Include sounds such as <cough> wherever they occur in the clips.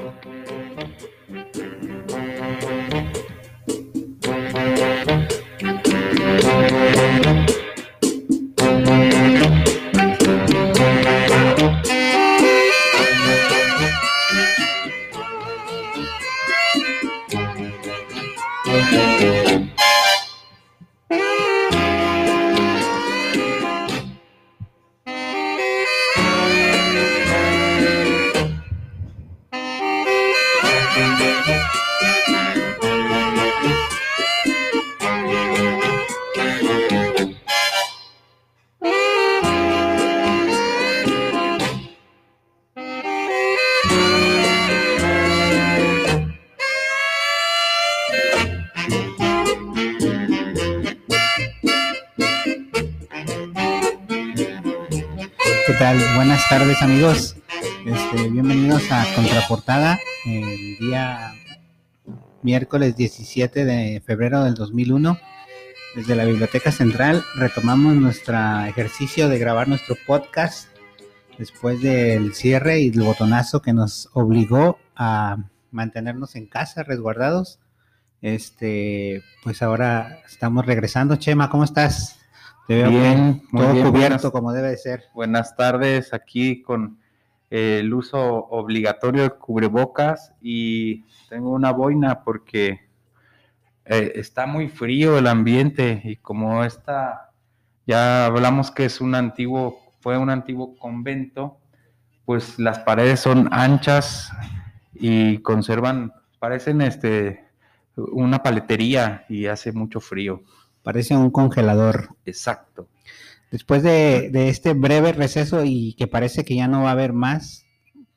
Thank you. Miércoles 17 de febrero del 2001. Desde la Biblioteca Central retomamos nuestro ejercicio de grabar nuestro podcast después del cierre y el botonazo que nos obligó a mantenernos en casa, resguardados. Este, pues ahora estamos regresando. Chema, ¿cómo estás? bien, todo cubierto como debe ser. Buenas tardes, aquí con el uso obligatorio de cubrebocas y tengo una boina porque eh, está muy frío el ambiente y como esta, ya hablamos que es un antiguo, fue un antiguo convento, pues las paredes son anchas y conservan, parecen este, una paletería y hace mucho frío. Parece un congelador. Exacto. Después de, este breve receso y que parece que ya no va a haber más,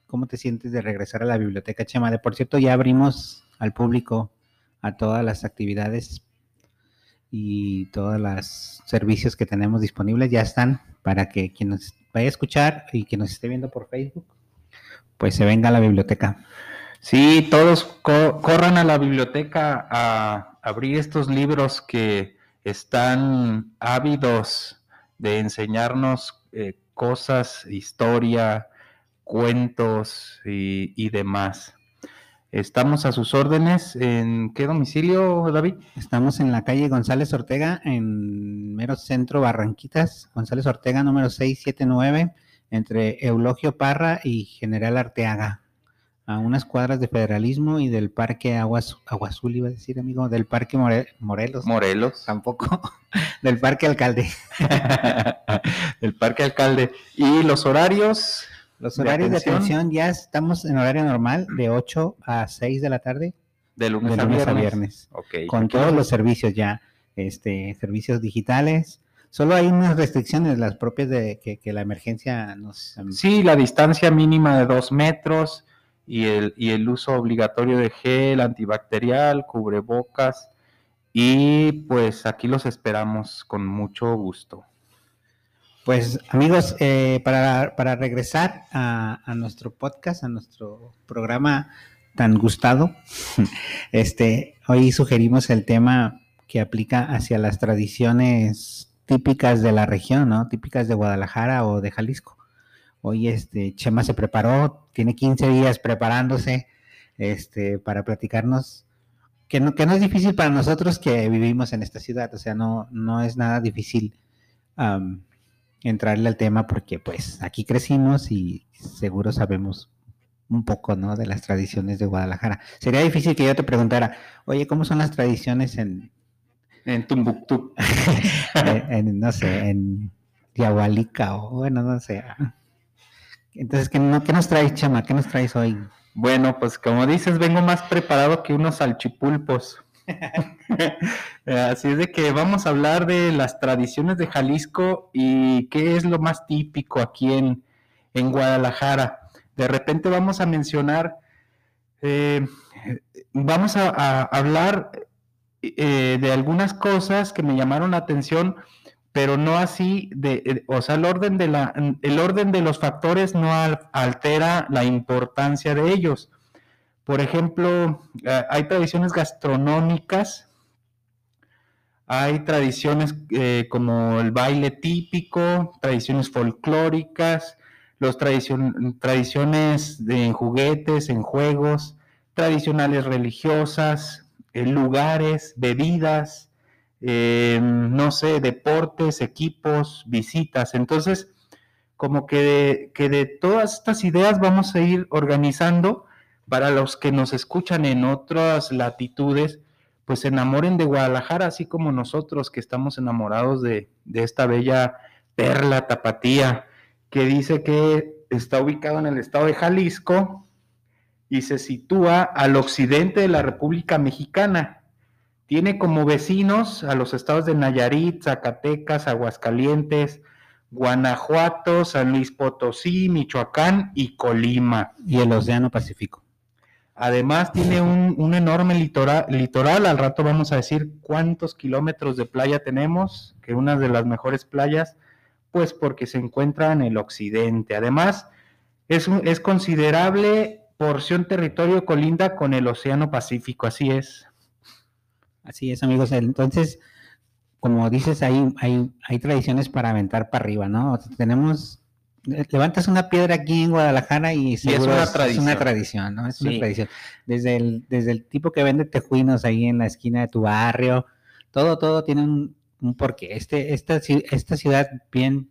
¿cómo te sientes de regresar a la biblioteca, Chema? De por cierto, ya abrimos al público a todas las actividades y todos los servicios que tenemos disponibles ya están para que quien nos vaya a escuchar y quien nos esté viendo por Facebook, pues se venga a la biblioteca. Sí, todos corran a la biblioteca a abrir estos libros que están ávidos de enseñarnos eh, cosas, historia, cuentos y, demás. Estamos a sus órdenes. ¿En qué domicilio, David? Estamos en la calle González Ortega, en mero centro Barranquitas, González Ortega número 679, entre Eulogio Parra y General Arteaga a unas cuadras de federalismo y del parque Aguas, Azul, iba a decir, amigo, del parque Morelos. Morelos. Tampoco, <laughs> del parque Alcalde. <laughs> del parque Alcalde. ¿Y los horarios? Los horarios de atención? ya estamos en horario normal, de 8 a 6 de la tarde. De lunes, a viernes. Con todos los servicios ya, este, servicios digitales. Solo hay unas restricciones, las propias de que, que la emergencia nos... Sí, la distancia mínima de dos metros, y el, uso obligatorio de gel antibacterial, cubrebocas y pues aquí los esperamos con mucho gusto. Pues amigos, eh, para, para, regresar a, a, nuestro podcast, a nuestro programa tan gustado, <laughs> este, hoy sugerimos el tema que aplica hacia las tradiciones típicas de la región, ¿no? Típicas de Guadalajara o de Jalisco. Hoy este Chema se preparó, tiene 15 días preparándose este, para platicarnos, que no, que no es difícil para nosotros que vivimos en esta ciudad, o sea, no, no es nada difícil entrarle al tema porque pues aquí crecimos y seguro sabemos un poco, ¿no? De las tradiciones de Guadalajara. Sería difícil que yo te preguntara, oye, ¿cómo son las tradiciones en... En Tumbuctú. <laughs> en, no sé, en Yahualica o bueno, no sé. Entonces, ¿qué, no, ¿qué nos traes, Chama? ¿Qué nos traes hoy? Bueno, pues como dices, vengo más preparado que unos salchipulpos. <laughs> Así es de que vamos a hablar de las tradiciones de Jalisco y qué es lo más típico aquí en, en Guadalajara. De repente vamos a mencionar, eh, vamos a, hablar eh, de algunas cosas que me llamaron la atención pero no así de, eh, o sea, el orden de la, el orden de los factores no altera la importancia de ellos. Por ejemplo, eh, hay tradiciones gastronómicas, hay tradiciones eh, como el baile típico, tradiciones folclóricas, los tradiciones de, en juguetes, en juegos, tradicionales religiosas, en lugares, bebidas, no sé, deportes, equipos, visitas. Entonces, como que de, que de todas estas ideas vamos a ir organizando para los que nos escuchan en otras latitudes, pues se enamoren de Guadalajara, así como nosotros que estamos enamorados de, de esta bella perla tapatía, que dice que está ubicado en el estado de Jalisco y se sitúa al occidente de la República Mexicana. Tiene como vecinos a los estados de Nayarit, Zacatecas, Aguascalientes, Guanajuato, San Luis Potosí, Michoacán y Colima. Y el Océano Pacífico. Además tiene un, enorme litoral, litoral, al rato vamos a decir cuántos kilómetros de playa tenemos, que una de las mejores playas, pues porque se encuentra en el occidente. Además, es, es considerable porción territorio colinda con el Océano Pacífico, así es. Así es, amigos. Entonces, como dices, hay, hay, hay tradiciones para aventar para arriba, ¿no? tenemos, levantas una piedra aquí en Guadalajara y, es, una tradición. ¿no? Es una tradición. Desde el, desde el tipo que vende tejuinos ahí en la esquina de tu barrio, todo, todo tiene un, un porqué. Este, esta, esta ciudad bien,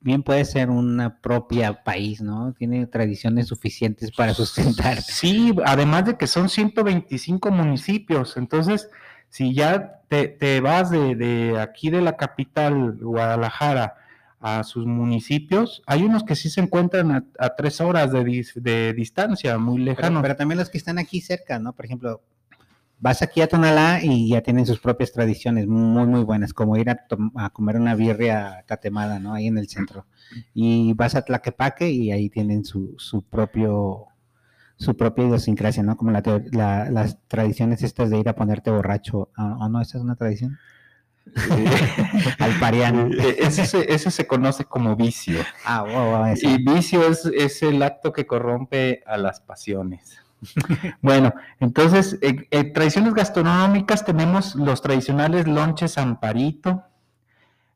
bien puede ser una propia país, ¿no? Tiene tradiciones suficientes para sustentar. Sí, además de que son 125 municipios, entonces si ya te, vas de, aquí de la capital, Guadalajara, a sus municipios, hay unos que sí se encuentran a, tres horas de, distancia, muy lejano. Pero, también los que están aquí cerca, ¿no? Por ejemplo, vas aquí a Tonalá y ya tienen sus propias tradiciones muy, muy buenas, como ir a, a comer una birria tatemada, ¿no? Ahí en el centro. Y vas a Tlaquepaque y ahí tienen su, su propio su propia idiosincrasia, ¿no? Como las tradiciones estas de ir a ponerte borracho, ¿o no? ¿Esa es una tradición? <laughs> Al pariano. E, ese, se conoce como vicio. Ah, wow, Y vicio es, el acto que corrompe a las pasiones. <laughs> bueno, entonces, en tradiciones gastronómicas tenemos los tradicionales lonches amparito,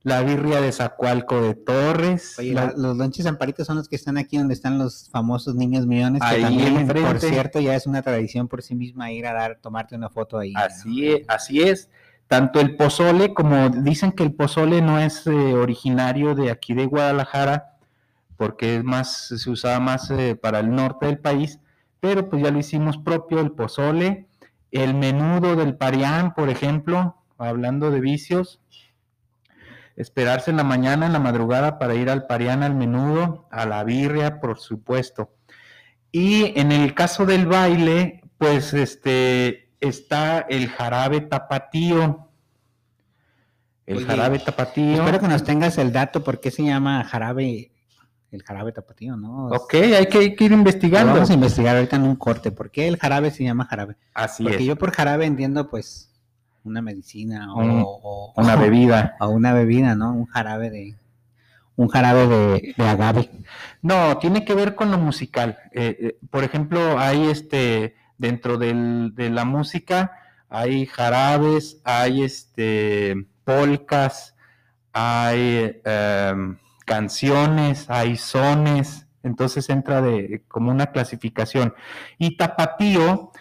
la birria de Zacualco de Torres. Oye, los lonches amparitos son los que están aquí donde están los famosos niños millones, que también, por cierto, ya es una tradición por sí misma ir a dar, tomarte una foto ahí. Así, es, así es. Tanto el pozole, como dicen que el pozole no es eh, originario de aquí de Guadalajara, porque es más, se usaba más eh, para el norte del país, pero pues ya lo hicimos propio, el pozole, el menudo del parián, por ejemplo, hablando de vicios, esperarse en la mañana, en la madrugada para ir al pariana, al menudo, a la birria, por supuesto. Y en el caso del baile, pues este está el jarabe tapatío. El jarabe tapatío. Espero que nos tengas el dato por qué se llama jarabe, el jarabe tapatío, ¿no? Ok, hay que, ir investigando. vamos a investigar ahorita en un corte. ¿Por qué el jarabe se llama jarabe? Así Porque yo por jarabe entiendo, pues, una medicina o, una bebida. <laughs> O una bebida, ¿no? Un jarabe de un jarabe de, agave. No, tiene que ver con lo musical. Eh, eh, por ejemplo, hay este dentro del, de la música hay jarabes, hay este polcas, hay em, canciones, hay sones, entonces entra de como una clasificación. Y tapatío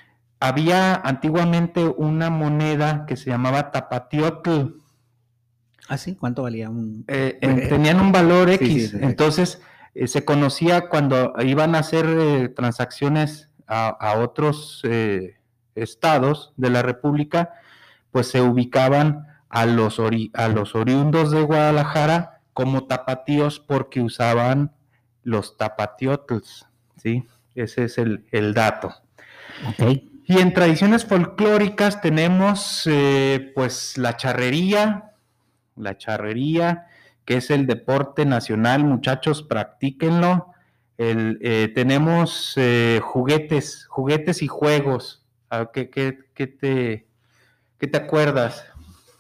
había antiguamente una moneda que se llamaba tapatiotl. ¿Ah, sí? ¿Cuánto valía un...? Eh, tenían un valor X, entonces eh, se conocía cuando iban a hacer eh, transacciones a, otros estados de la República, pues se ubicaban a los, a los oriundos de Guadalajara como tapatíos porque usaban los tapatiotls, ¿sí? Ese es el, el dato. Ok. Y en tradiciones folclóricas tenemos eh, pues la charrería, la charrería, que es el deporte nacional, muchachos, practíquenlo. Eh, tenemos eh, juguetes, juguetes y juegos. ¿Qué, qué, qué, te, ¿Qué te acuerdas?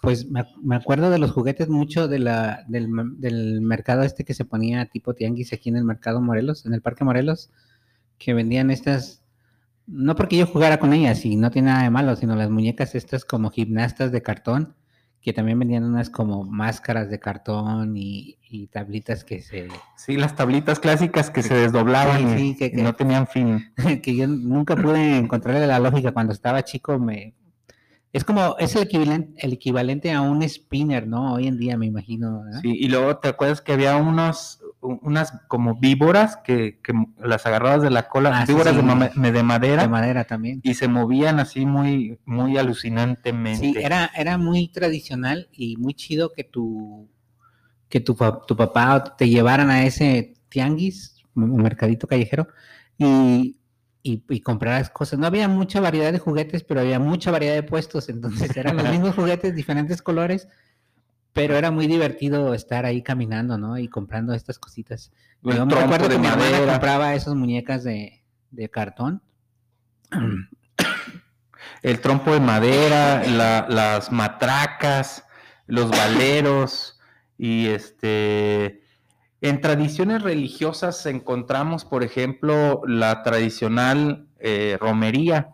Pues me, acuerdo de los juguetes mucho del, del mercado este que se ponía tipo tianguis aquí en el mercado Morelos, en el Parque Morelos, que vendían estas no porque yo jugara con ellas y no tiene nada de malo, sino las muñecas estas como gimnastas de cartón que también vendían unas como máscaras de cartón y, y tablitas que se... Sí, las tablitas clásicas que se desdoblaban Sí, y, sí, que- y que- no tenían fin. <laughs> que yo nunca pude encontrarle la lógica cuando estaba chico. Me... Es como, es el equivalente, el equivalente a un spinner, ¿no? Hoy en día me imagino. ¿verdad? Sí, y luego te acuerdas que había unos, unas como víboras que, que las agarrabas de la cola, Ah, víboras sí. de, de madera, De madera también. y se movían así muy, muy alucinantemente. Sí, era, era muy tradicional y muy chido que tu, que tu, tu papá te llevaran a ese tianguis, mercadito callejero, y, y, y compraras cosas. No había mucha variedad de juguetes, pero había mucha variedad de puestos, entonces <laughs> eran los mismos juguetes, diferentes colores, pero era muy divertido estar ahí caminando, ¿no? Y comprando estas cositas. El Yo me trompo acuerdo de que mi hermana madera. compraba esas muñecas de, de cartón. <clears throat> el trompo de madera, la- las matracas, los valeros y este en tradiciones religiosas encontramos, por ejemplo, la tradicional eh, romería,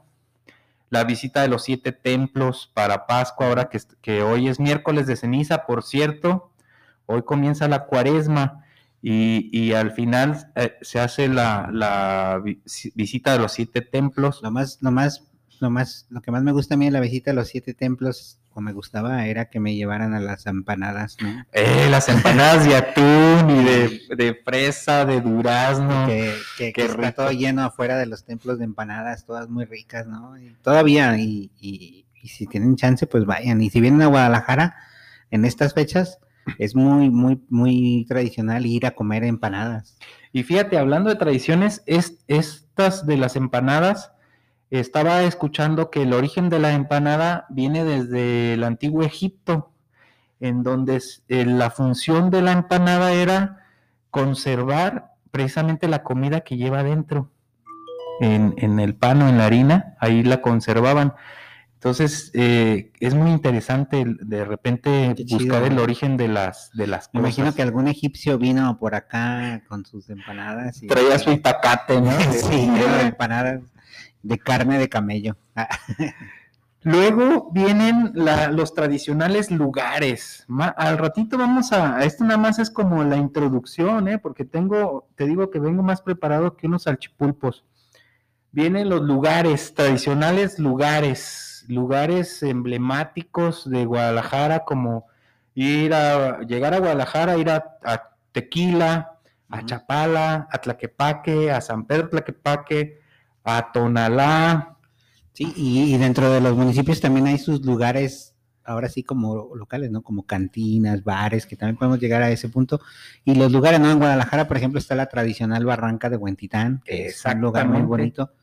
la visita de los siete templos para Pascua, ahora que, hoy es miércoles de ceniza, por cierto, hoy comienza la cuaresma y, al final eh, se hace la, la vi- visita de los siete templos. Lo más, lo más, lo que más me gusta a mí de la visita a los siete templos, o me gustaba, era que me llevaran a las empanadas, ¿no? Eh, las empanadas de atún y de, de fresa, de durazno. Que, que, qué que está todo lleno afuera de los templos de empanadas, todas muy ricas, ¿no? Y todavía, y, y, y si tienen chance, pues vayan. Y si vienen a Guadalajara en estas fechas, es muy, muy, muy tradicional ir a comer empanadas. Y fíjate, hablando de tradiciones, es, estas de las empanadas, estaba escuchando que el origen de la empanada viene desde el antiguo Egipto, en donde eh, la función de la empanada era conservar precisamente la comida que lleva dentro. En, en el pan o en la harina, ahí la conservaban. Entonces, eh, es muy interesante de repente Qué chido, buscar el origen de las, de las Me imagino que algún egipcio vino por acá con sus empanadas. Y, Traía su <laughs> itacate, ¿no? sí, <laughs> empanadas de carne de camello. Ah, <laughs> Luego vienen la- los tradicionales lugares. Ma- al ratito vamos a, esto nada más es como la introducción, ¿eh? porque tengo, te digo que vengo más preparado que unos salchipulpos. Vienen los lugares, tradicionales lugares, lugares emblemáticos de Guadalajara, como ir a, llegar a Guadalajara, ir a, a Tequila, a. Chapala, a Tlaquepaque, a San Pedro Tlaquepaque, a Tonalá, Sí, y, y dentro de los municipios también hay sus lugares, ahora sí como locales, ¿no? Como cantinas, bares, que también podemos llegar a ese punto. Y los lugares, ¿no? En Guadalajara, por ejemplo, está la tradicional Barranca de Huentitán, que es un lugar muy bonito,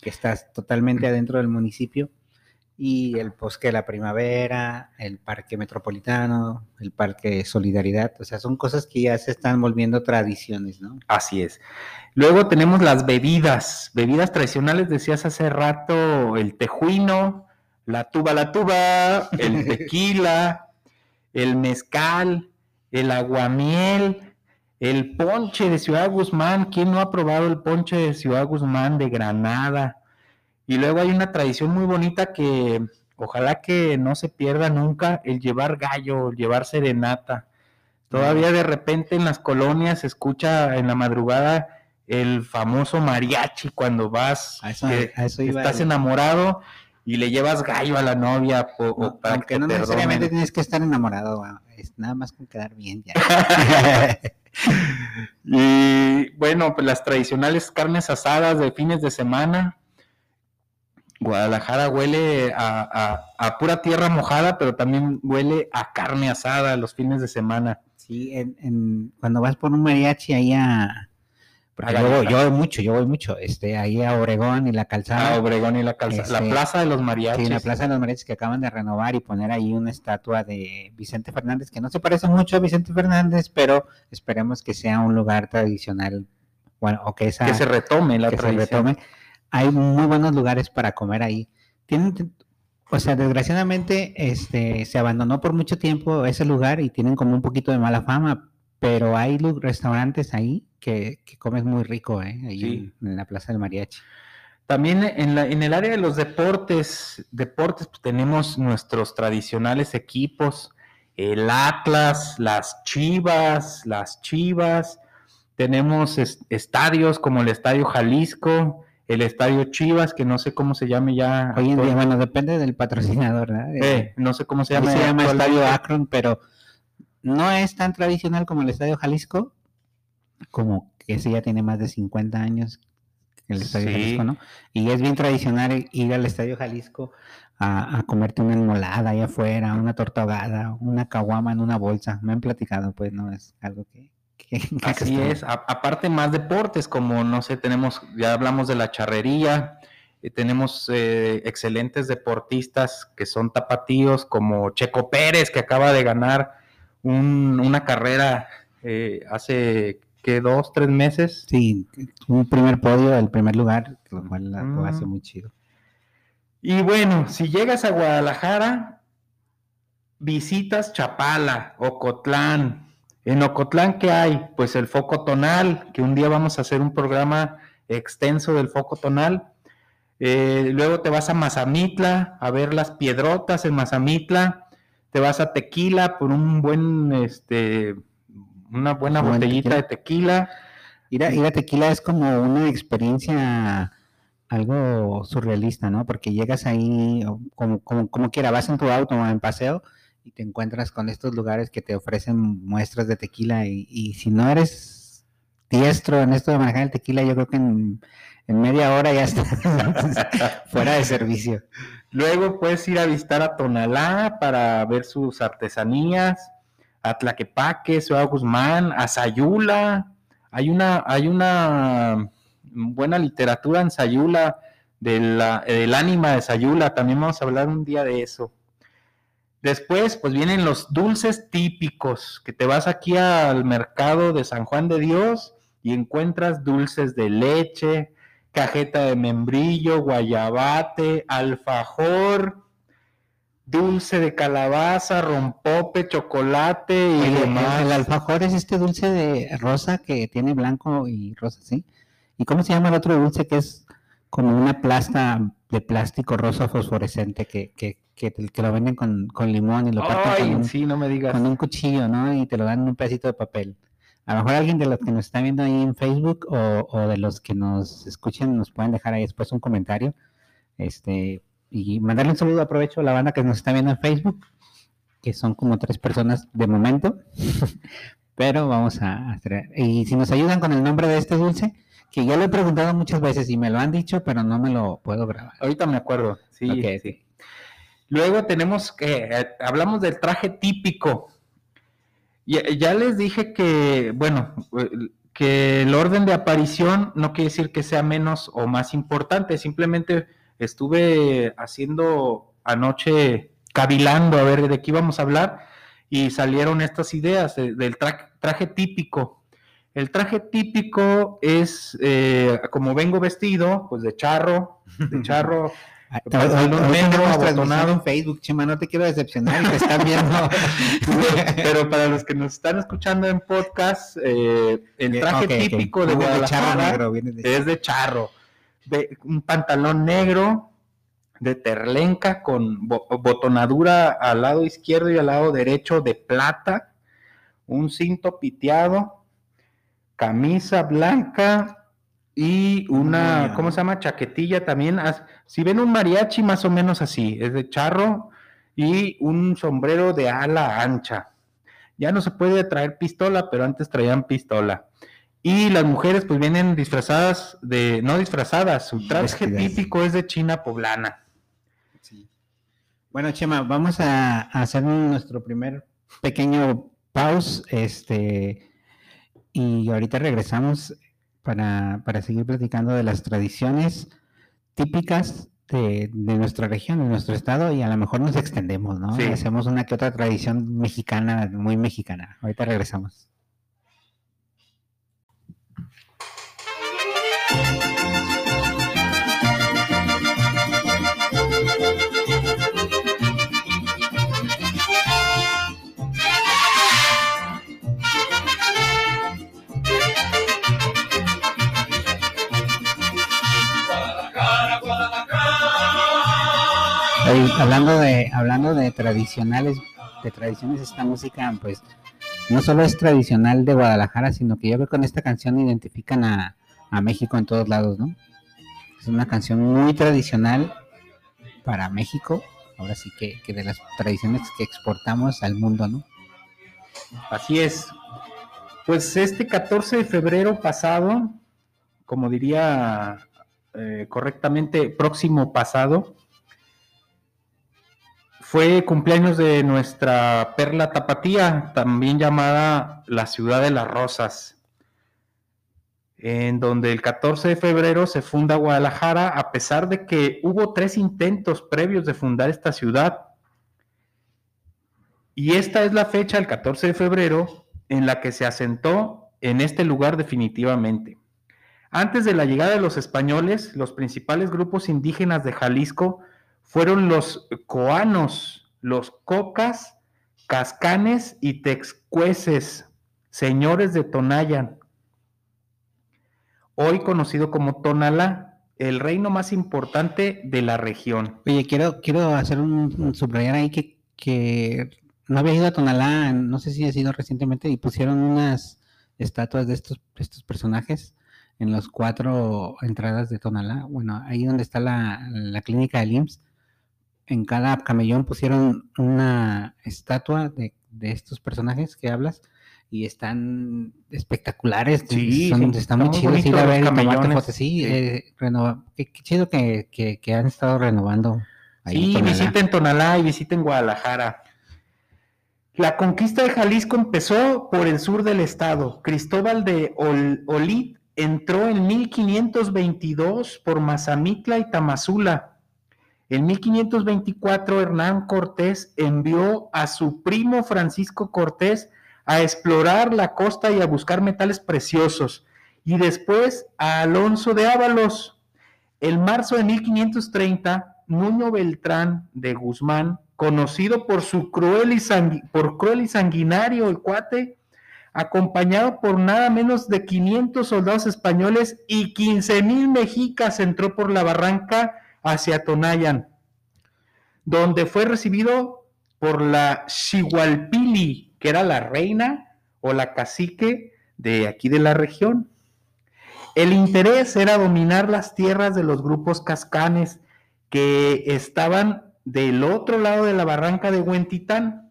que está totalmente adentro del municipio. Y el Bosque de la Primavera, el Parque Metropolitano, el Parque Solidaridad, o sea, son cosas que ya se están volviendo tradiciones, ¿no? Así es. Luego tenemos las bebidas, bebidas tradicionales, decías hace rato, el tejuino, la tuba, la tuba, el <laughs> tequila, el mezcal, el aguamiel, el ponche de Ciudad Guzmán. ¿Quién no ha probado el ponche de Ciudad Guzmán de Granada? Y luego hay una tradición muy bonita que ojalá que no se pierda nunca, el llevar gallo, el llevar serenata. Todavía de repente en las colonias se escucha en la madrugada el famoso mariachi cuando vas, A eso- que a eso iba estás el- enamorado y le llevas gallo a la novia po- o No, para aunque que no te necesariamente tienes que estar enamorado, ah, es nada más con quedar bien ya. <laughs> Y bueno, pues las tradicionales carnes asadas de fines de semana. Guadalajara huele a, a- a pura tierra mojada, pero también huele a carne asada los fines de semana. Sí, en, en- cuando vas por un mariachi ahí a... Porque A yo, yo voy mucho, yo voy mucho, este, ahí a Obregón y la calzada. Ah, Obregón y la calzada. La Este, plaza de los mariachis. Sí, la Plaza de los Mariachis que acaban de renovar y poner ahí una estatua de Vicente Fernández, que no se parece mucho a Vicente Fernández, pero esperemos que sea un lugar tradicional, bueno, o que esa... que se retome la que se tradición. retome. Hay muy buenos lugares para comer ahí. Tienen, o sea, desgraciadamente, este, se abandonó por mucho tiempo ese lugar y tienen como un poquito de mala fama, pero hay restaurantes ahí que, que comes muy rico, ¿eh? Ahí Sí. en, en la Plaza del Mariachi. También en, la, en el área de los deportes, deportes pues, tenemos nuestros tradicionales equipos, el Atlas, las Chivas, las Chivas, tenemos estadios como el Estadio Jalisco, el Estadio Chivas, que no sé cómo se llame ya. Hoy en día, bueno, depende del patrocinador, ¿verdad? Eh, no sé cómo se llama. Se llama Estadio Akron, pero no es tan tradicional como el Estadio Jalisco, como que ese ya tiene más de 50 años, el Estadio Jalisco, ¿no? Y es bien tradicional ir al Estadio Jalisco a, comerte una enmolada ahí afuera, una torta ahogada, una caguama en una bolsa. Me han platicado, pues no es algo que... <laughs> Así es, aparte más deportes, como no sé, tenemos, ya hablamos de la charrería, eh, tenemos eh, excelentes deportistas que son tapatíos, como Checo Pérez, que acaba de ganar una carrera eh, hace que dos, tres meses. Sí, un primer podio, el primer lugar, lo cual lo hace muy chido. Y bueno, si llegas a Guadalajara, visitas Chapala, Ocotlán. En Ocotlán, ¿qué hay? Pues el foco tonal, que un día vamos a hacer un programa extenso del foco tonal. Eh, luego te vas a Mazamitla a ver las piedrotas en Mazamitla. Te vas a Tequila por un buen, este, una buena botellita de tequila. Ir a, tequila es como una experiencia algo surrealista, ¿no? Porque llegas ahí, como, como, como quiera, vas en tu auto o en paseo y te encuentras con estos lugares que te ofrecen muestras de tequila y, si no eres diestro en esto de manejar el tequila, yo creo que en, media hora ya <laughs> estás fuera de servicio. Luego puedes ir a visitar a Tonalá para ver sus artesanías a Tlaquepaque, Ciudad Guzmán, a Sayula. Hay una, hay una buena literatura en Sayula del ánima de Sayula. También vamos a hablar un día de eso. Después, pues vienen los dulces típicos, que te vas aquí al mercado de San Juan de Dios y encuentras dulces de leche, cajeta de membrillo, guayabate, alfajor, dulce de calabaza, rompope, chocolate y demás. El, alfajor es este dulce de rosa que tiene blanco y rosa, ¿sí? ¿Y cómo se llama el otro dulce que es como una plasta de plástico rosa fosforescente que, que, que, lo venden con, limón y lo parten con, un, sí, no me digas. con un cuchillo, ¿no? Y te lo dan en un pedacito de papel. A lo mejor alguien de los que nos está viendo ahí en Facebook o, o de los que nos escuchen nos pueden dejar ahí después un comentario. Este, y mandarle un saludo, aprovecho a la banda que nos está viendo en Facebook, que son como tres personas de momento, <laughs> pero vamos a hacer, y si nos ayudan con el nombre de este dulce, que yo lo he preguntado muchas veces y me lo han dicho, pero no me lo puedo grabar. Ahorita me acuerdo, sí. sí. Luego tenemos que, eh, hablamos del traje típico. Ya, ya les dije que, bueno, que el orden de aparición no quiere decir que sea menos o más importante, simplemente estuve haciendo anoche, cavilando a ver de qué íbamos a hablar y salieron estas ideas del traje, típico. El traje típico es, eh, como vengo vestido, pues de charro, de <laughs> charro, negro, en Facebook, Chema, no te quiero decepcionar, te están viendo. <laughs> Pero para los que nos están escuchando en podcast, eh, el traje típico de Guadalajara es de charro un pantalón negro de terlenca con botonadura al lado izquierdo y al lado derecho de plata, un cinto piteado, camisa blanca y una, ¿cómo se llama? Chaquetilla también. Si ven un mariachi más o menos así, es de charro y un sombrero de ala ancha. Ya no se puede traer pistola, pero antes traían pistola. Y las mujeres pues vienen disfrazadas de, no disfrazadas, su traje típico es de China poblana. Bueno, Chema, vamos a, hacer nuestro primer pequeño pause, este, y ahorita regresamos para, seguir platicando de las tradiciones típicas de, de, nuestra región, de nuestro estado, y a lo mejor nos extendemos, ¿no? Hacemos una que otra tradición mexicana, muy mexicana. Ahorita regresamos. Hablando de, hablando de tradicionales, de tradiciones, esta música, pues, no solo es tradicional de Guadalajara, sino que yo creo que con esta canción identifican a, a México en todos lados, ¿no? Es una canción muy tradicional para México, ahora sí que, que de las tradiciones que exportamos al mundo, ¿no? Así es. Pues este 14 de febrero pasado, como diría eh, correctamente, próximo pasado, fue cumpleaños de nuestra perla tapatía, también llamada la ciudad de las rosas, en donde el 14 de febrero se funda Guadalajara, a pesar de que hubo tres intentos previos de fundar esta ciudad. Y esta es la fecha, el 14 de febrero, en la que se asentó en este lugar definitivamente. Antes de la llegada de los españoles, los principales grupos indígenas de Jalisco fueron los coanos, los cocas, cascanes y texcueces, señores de Tonayan, hoy conocido como Tonalá, el reino más importante de la región. Oye, quiero, quiero hacer un, subrayar ahí que, que no había ido a Tonalá, no sé si ha sido recientemente, y pusieron unas estatuas de estos, de estos personajes en las cuatro entradas de Tonalá. Bueno, ahí donde está la, la clínica del IMSS, en cada camellón pusieron una estatua de, de, estos personajes que hablas y están espectaculares. Sí, son, están muy chidos ir a ver fotos. Sí, sí. Eh, qué, qué, chido que, que, que, han estado renovando. Ahí sí, visiten Tonalá y visiten Guadalajara. La conquista de Jalisco empezó por el sur del estado. Cristóbal de Ol Olid entró en 1522 por Mazamitla y Tamazula. En 1524 Hernán Cortés envió a su primo Francisco Cortés a explorar la costa y a buscar metales preciosos. Y después a Alonso de Ábalos. En marzo de 1530, Nuño Beltrán de Guzmán, conocido por su cruel y, por cruel y sanguinario el cuate, acompañado por nada menos de 500 soldados españoles y 15 mil mexicas, entró por la barranca hacia Tonayan, donde fue recibido por la Xihualpili, que era la reina o la cacique de aquí de la región. El interés era dominar las tierras de los grupos cascanes que estaban del otro lado de la barranca de Huentitán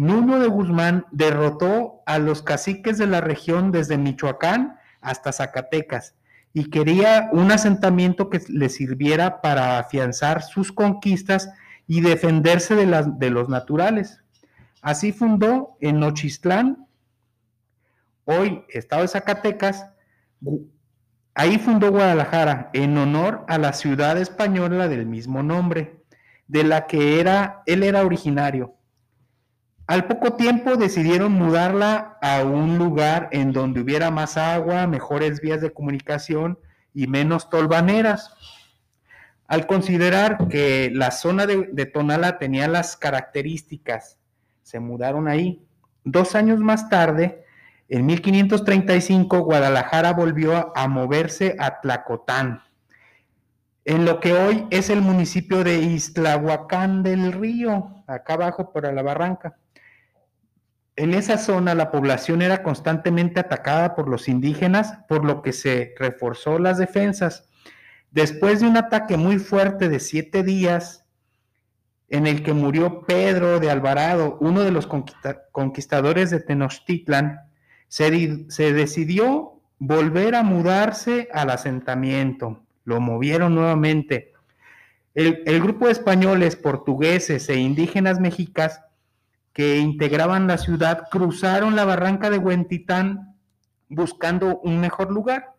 Nuno de Guzmán derrotó a los caciques de la región desde Michoacán hasta Zacatecas y quería un asentamiento que le sirviera para afianzar sus conquistas y defenderse de, las, de los naturales. Así fundó en Nochistlán, hoy estado de Zacatecas, ahí fundó Guadalajara en honor a la ciudad española del mismo nombre, de la que era, él era originario. Al poco tiempo decidieron mudarla a un lugar en donde hubiera más agua, mejores vías de comunicación y menos tolvaneras. Al considerar que la zona de, Tonala tenía las características, se mudaron ahí. Dos años más tarde, en 1535, Guadalajara volvió a moverse a Tlacotán, en lo que hoy es el municipio de Islahuacán del Río, acá abajo por la barranca. En esa zona la población era constantemente atacada por los indígenas, por lo que se reforzó las defensas. Después de un ataque muy fuerte de siete días, en el que murió Pedro de Alvarado, uno de los conquistadores de Tenochtitlan, se, decidió volver a mudarse al asentamiento. Lo movieron nuevamente. El, el, grupo de españoles, portugueses e indígenas mexicas que integraban la ciudad cruzaron la barranca de Huentitán buscando un mejor lugar.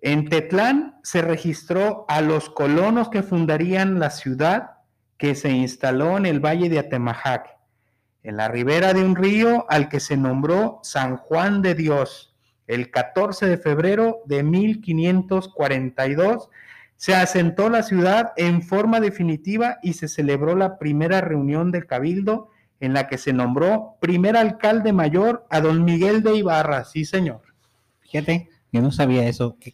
En Tetlán se registró a los colonos que fundarían la ciudad que se instaló en el valle de Atemajac, en la ribera de un río al que se nombró San Juan de Dios. El 14 de febrero de 1542 se asentó la ciudad en forma definitiva y se celebró la primera reunión del cabildo en la que se nombró primer alcalde mayor a don Miguel de Ibarra, sí señor. Fíjate, yo no sabía eso, qué,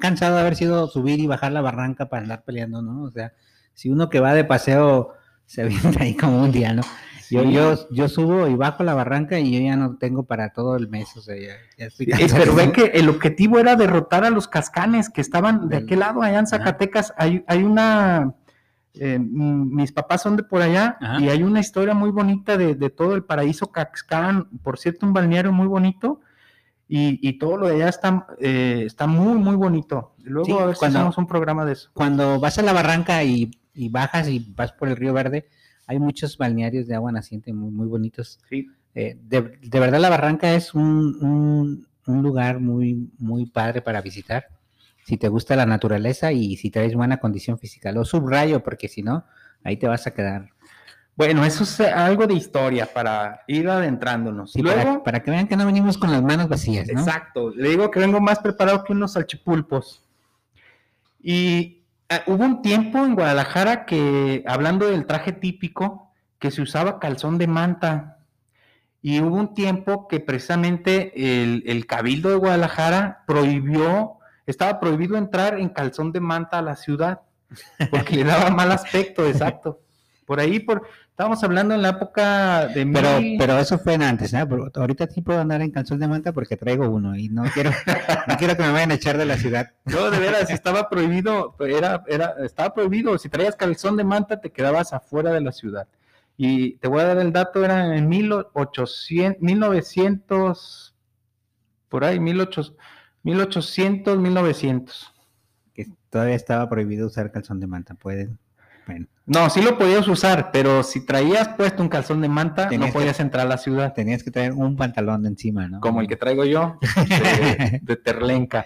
cansado de haber sido subir y bajar la barranca para andar peleando, ¿no? O sea, si uno que va de paseo se <laughs> avienta ahí como un día, ¿no? Yo, yo, yo subo y bajo la barranca y yo ya no tengo para todo el mes, o sea, ya, ya estoy cansado. Pero ven que el objetivo era derrotar a los cascanes que estaban de aquel lado, allá en Zacatecas. Hay, hay una. Eh, mis papás son de por allá Ajá. y hay una historia muy bonita de, de todo el paraíso Caxcán. Por cierto, un balneario muy bonito y, y todo lo de allá está, eh, está muy, muy bonito. Luego Sí, a ver si cuando- hacemos un programa de eso. Cuando vas a la barranca y, y bajas y vas por el río Verde, hay muchos balnearios de agua naciente muy, muy bonitos. Sí. Eh, de, de verdad la barranca es un, un- un lugar muy, muy padre para visitar. Si te gusta la naturaleza y si traes buena condición física. Lo subrayo porque si no, ahí te vas a quedar. Bueno, eso es eh, algo de historia para ir adentrándonos. Sí, Luego, para, para que vean que no venimos con las manos vacías, ¿no? Exacto, le digo que vengo más preparado que unos salchipulpos. Y ah, hubo un tiempo en Guadalajara que, hablando del traje típico, que se usaba calzón de manta. Y hubo un tiempo que precisamente el, el Cabildo de Guadalajara prohibió, estaba prohibido entrar en calzón de manta a la ciudad, porque le daba mal aspecto, exacto. Por ahí, por, estábamos hablando en la época de Pero, mil- pero eso fue en antes, ¿eh? Pero ahorita sí puedo andar en calzón de manta porque traigo uno y no quiero, no quiero que me vayan a echar de la ciudad. No, de veras, estaba prohibido, era, era, estaba prohibido. Si traías calzón de manta, te quedabas afuera de la ciudad. Y te voy a dar el dato, era en 1800, 1900, por ahí, 1800, 1800, 1900. Que todavía estaba prohibido usar calzón de manta. Pueden. Bueno, No, sí lo podías usar, pero si traías puesto un calzón de manta, Tenías no que- podías entrar a la ciudad, tenías que traer un pantalón de encima, ¿no? como el que traigo yo, de, <laughs> de Terlenca.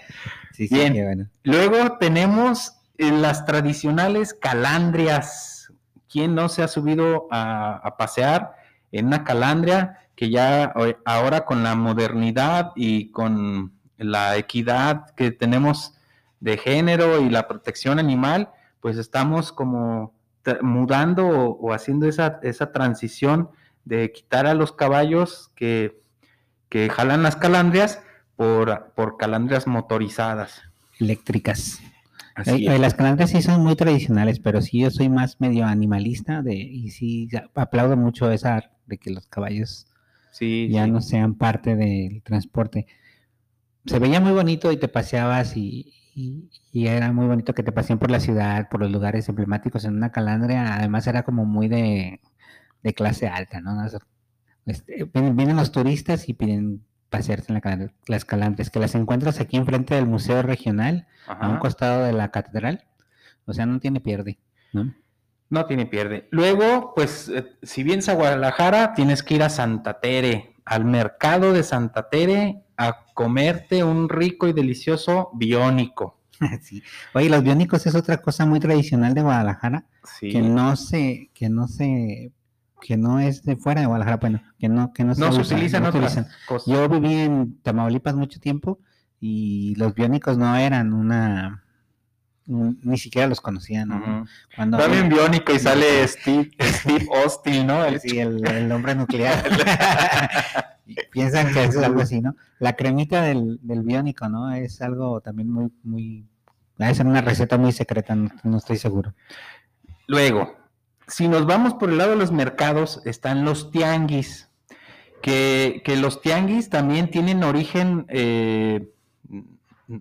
Sí, sí, Bien. bueno. Luego tenemos eh, las tradicionales calandrias. ¿Quién no se ha subido a, a pasear en una calandria que ya hoy- ahora con la modernidad y con la equidad que tenemos de género y la protección animal, pues estamos como mudando o, o haciendo esa, esa transición de quitar a los caballos que, que jalan las calandrias por, por calandrias motorizadas. Eléctricas. Así Eh, las calandrias sí son muy tradicionales, pero sí yo soy más medio animalista de, y sí aplaudo mucho esa de que los caballos Sí, ya sí. no sean parte del transporte. Se veía muy bonito y te paseabas y, y- y era muy bonito que te pasean por la ciudad, por los lugares emblemáticos en una calandria. Además era como muy de, de clase alta, ¿no? Este, vienen, los turistas y piden pasearse en la las calandrias, que las encuentras aquí enfrente del Museo Regional, a un costado de la catedral. O sea, no tiene pierde, ¿no? No tiene pierde. Luego, pues, eh, si vienes a Guadalajara, tienes que ir a Santa Tere, al mercado de Santa Tere, a comerte un rico y delicioso biónico. <laughs> Sí. Oye, los biónicos es otra cosa muy tradicional de Guadalajara. Sí. que no se, que no se, que no es de fuera de Guadalajara, bueno, que no, que no, no se utilizan no se otras utilizan. cosas. Yo viví en Tamaulipas mucho tiempo y los biónicos no eran una, un- ni siquiera los conocían, ¿no? Ujú. Cuando Dame un biónico y sale <laughs> Steve, Steve Austin, ¿no? El- sí, el, el hombre nuclear. <laughs> Piensan que es algo así, ¿no? La cremita del, del biónico, ¿no? Es algo también muy, muy, es una receta muy secreta, no, no estoy seguro. Luego, si nos vamos por el lado de los mercados, están los tianguis, que, que los tianguis también tienen origen, eh,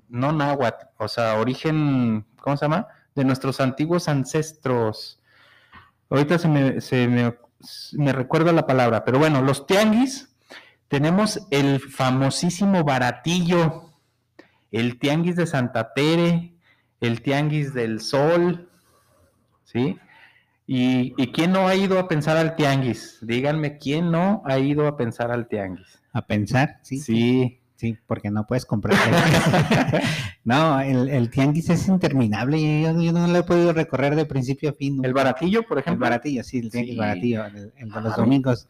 no náhuatl, o sea, origen, ¿cómo se llama? De nuestros antiguos ancestros. Ahorita se me, se me, me recuerda la palabra, pero bueno, los tianguis, tenemos el famosísimo baratillo, el tianguis de Santa Tere, el tianguis del Sol, ¿sí? ¿Y, y quién no ha ido a pensar al tianguis? Díganme, ¿quién no ha ido a pensar al tianguis? A pensar, sí. Sí. Sí, porque no puedes comprar. <laughs> no, el, el tianguis es interminable. y Yo, yo no lo he podido recorrer de principio a fin. El baratillo, por El ejemplo. baratillo, sí, el tianguis Sí. baratillo, el, el de los domingos.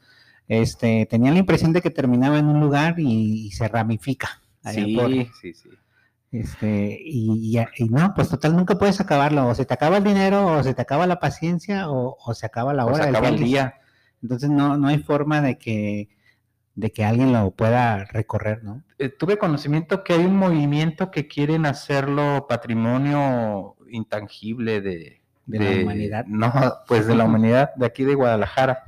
Este, tenía la impresión de que terminaba en un lugar y, y se ramifica. Sí, por- sí, sí. este, y, y- y no, pues total, nunca puedes acabarlo. O se te acaba el dinero, o se te acaba la paciencia, o, o se acaba la O hora. se del acaba el día. Entonces no, no hay forma de que, de que alguien lo pueda recorrer, ¿no? Eh, tuve conocimiento que hay un movimiento que quieren hacerlo patrimonio intangible de, de, la humanidad. No, pues de la humanidad de aquí de Guadalajara.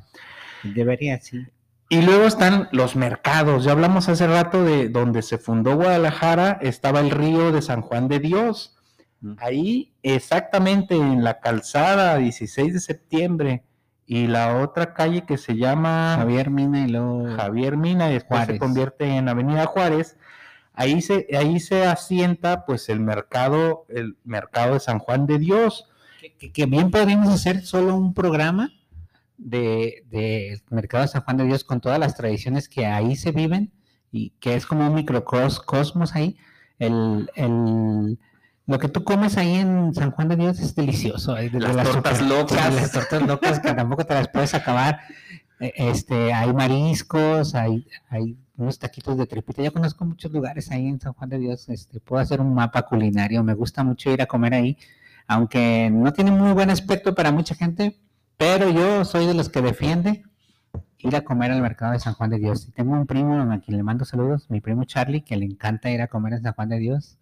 Debería, sí. Y luego están los mercados. Ya hablamos hace rato de donde se fundó Guadalajara, estaba el río de San Juan de Dios. Ahí, exactamente en la calzada 16 de septiembre, y la otra calle que se llama Javier Mina y luego Javier Mina y después se convierte en Avenida Juárez. Ahí se, ahí se asienta pues el mercado, el mercado de San Juan de Dios. Que, bien podríamos hacer solo un programa de, de, mercado de San Juan de Dios con todas las tradiciones que ahí se viven y que es como un microcosmos ahí. El, el, lo que tú comes ahí en San Juan de Dios es delicioso. De, las, tortas locas. las tortas locas que tampoco te las puedes acabar. E, este, hay mariscos, hay, hay unos taquitos de tripita. Yo conozco muchos lugares ahí en San Juan de Dios. Este, puedo hacer un mapa culinario. Me gusta mucho ir a comer ahí, aunque no tiene muy buen aspecto para mucha gente, pero yo soy de los que defiende ir a comer al mercado de San Juan de Dios. tengo un primo a quien le mando saludos, mi primo Charlie, que le encanta ir a comer en San Juan de Dios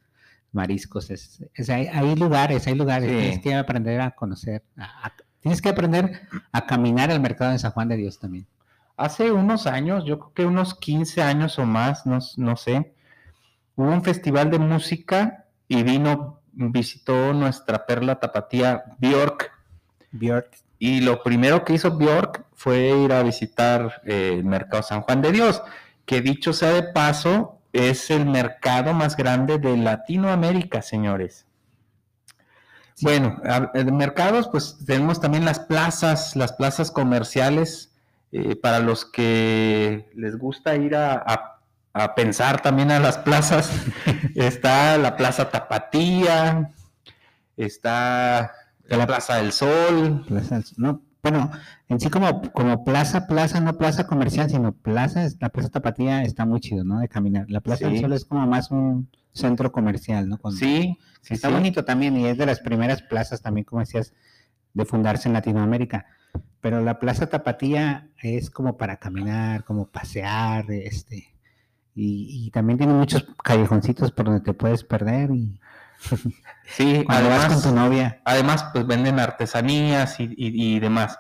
mariscos. Es, hay, lugares, hay lugares. Tienes que aprender a conocer, tienes que aprender a caminar al mercado de San Juan de Dios también. Hace unos años, yo creo que unos 15 años o más, no, no sé, hubo un festival de música y vino, visitó nuestra perla tapatía Bjork. Bjork. Y lo primero que hizo Bjork fue ir a visitar eh, el mercado San Juan de Dios, que dicho sea de paso, es el mercado más grande de Latinoamérica, señores. Bueno, mercados, pues tenemos también las plazas, las plazas comerciales, eh, para los que les gusta ir a, pensar también a las plazas, <laughs> está la Plaza Tapatía, está la Plaza del Sol. no, bueno, en sí como, como plaza, plaza, no plaza comercial, sino plaza, la plaza Tapatía está muy chido, ¿no? De caminar. La plaza del Sol es como más un centro comercial, ¿no? sí, sí, está bonito también y es de las primeras plazas también, como decías, de fundarse en Latinoamérica. Pero la plaza Tapatía es como para caminar, como pasear, este, y, y también tiene muchos callejoncitos por donde te puedes perder y <laughs> Sí, cuando además, vas con tu novia. Además, pues venden artesanías y, demás.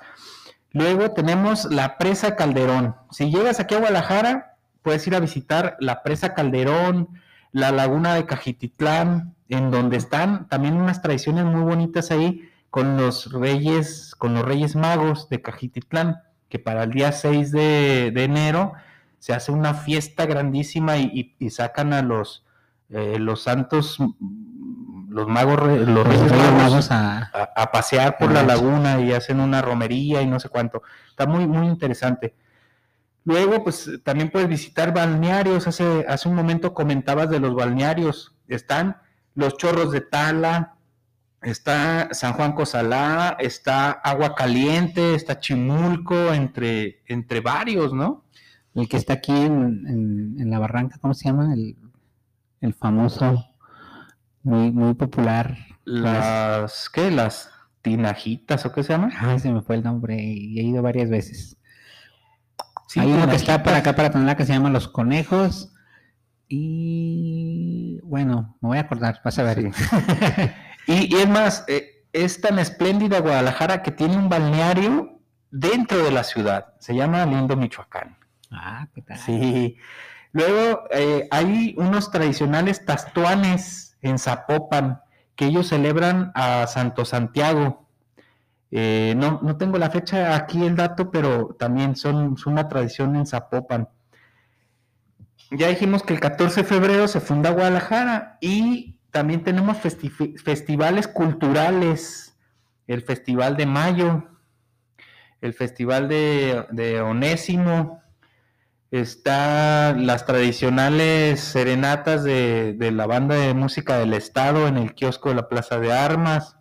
Luego tenemos la presa Calderón. Si llegas aquí a Guadalajara, puedes ir a visitar la presa Calderón, la laguna de Cajititlán, en donde están también unas tradiciones muy bonitas ahí con los reyes, con los reyes magos de Cajititlán, que para el día 6 de, enero se hace una fiesta grandísima y, sacan a los, eh, los santos los magos, los reyes magos a, pasear por la laguna y hacen una romería y no sé cuánto. Está muy, muy interesante. Luego, pues también puedes visitar balnearios. Hace, hace un momento comentabas de los balnearios. Están los chorros de Tala, está San Juan Cosalá, está Agua Caliente, está Chimulco, entre, entre varios, ¿no? El que está aquí en, en, la barranca, ¿cómo se llama? El, el famoso muy, muy popular. Las, ¿qué? Las tinajitas o qué se llama? Ay, se me fue el nombre y he ido varias veces. Hay uno que está para acá, para Tonalá, que se llama Los Conejos. Y bueno, me voy a acordar, vas a ver. <laughs> y, es más, eh, es tan espléndida Guadalajara que tiene un balneario dentro de la ciudad. Se llama Lindo Michoacán. Ah, ¿qué tal? Sí. Luego eh, hay unos tradicionales tastuanes en Zapopan, que ellos celebran a Santo Santiago. Eh, no, no, tengo la fecha aquí el dato, pero también son, una tradición en Zapopan. Ya dijimos que el 14 de febrero se funda Guadalajara y también tenemos festivales culturales, el Festival de Mayo, el Festival de, de Onésimo, Está las tradicionales serenatas de, la banda de música del Estado en el kiosco de la Plaza de Armas.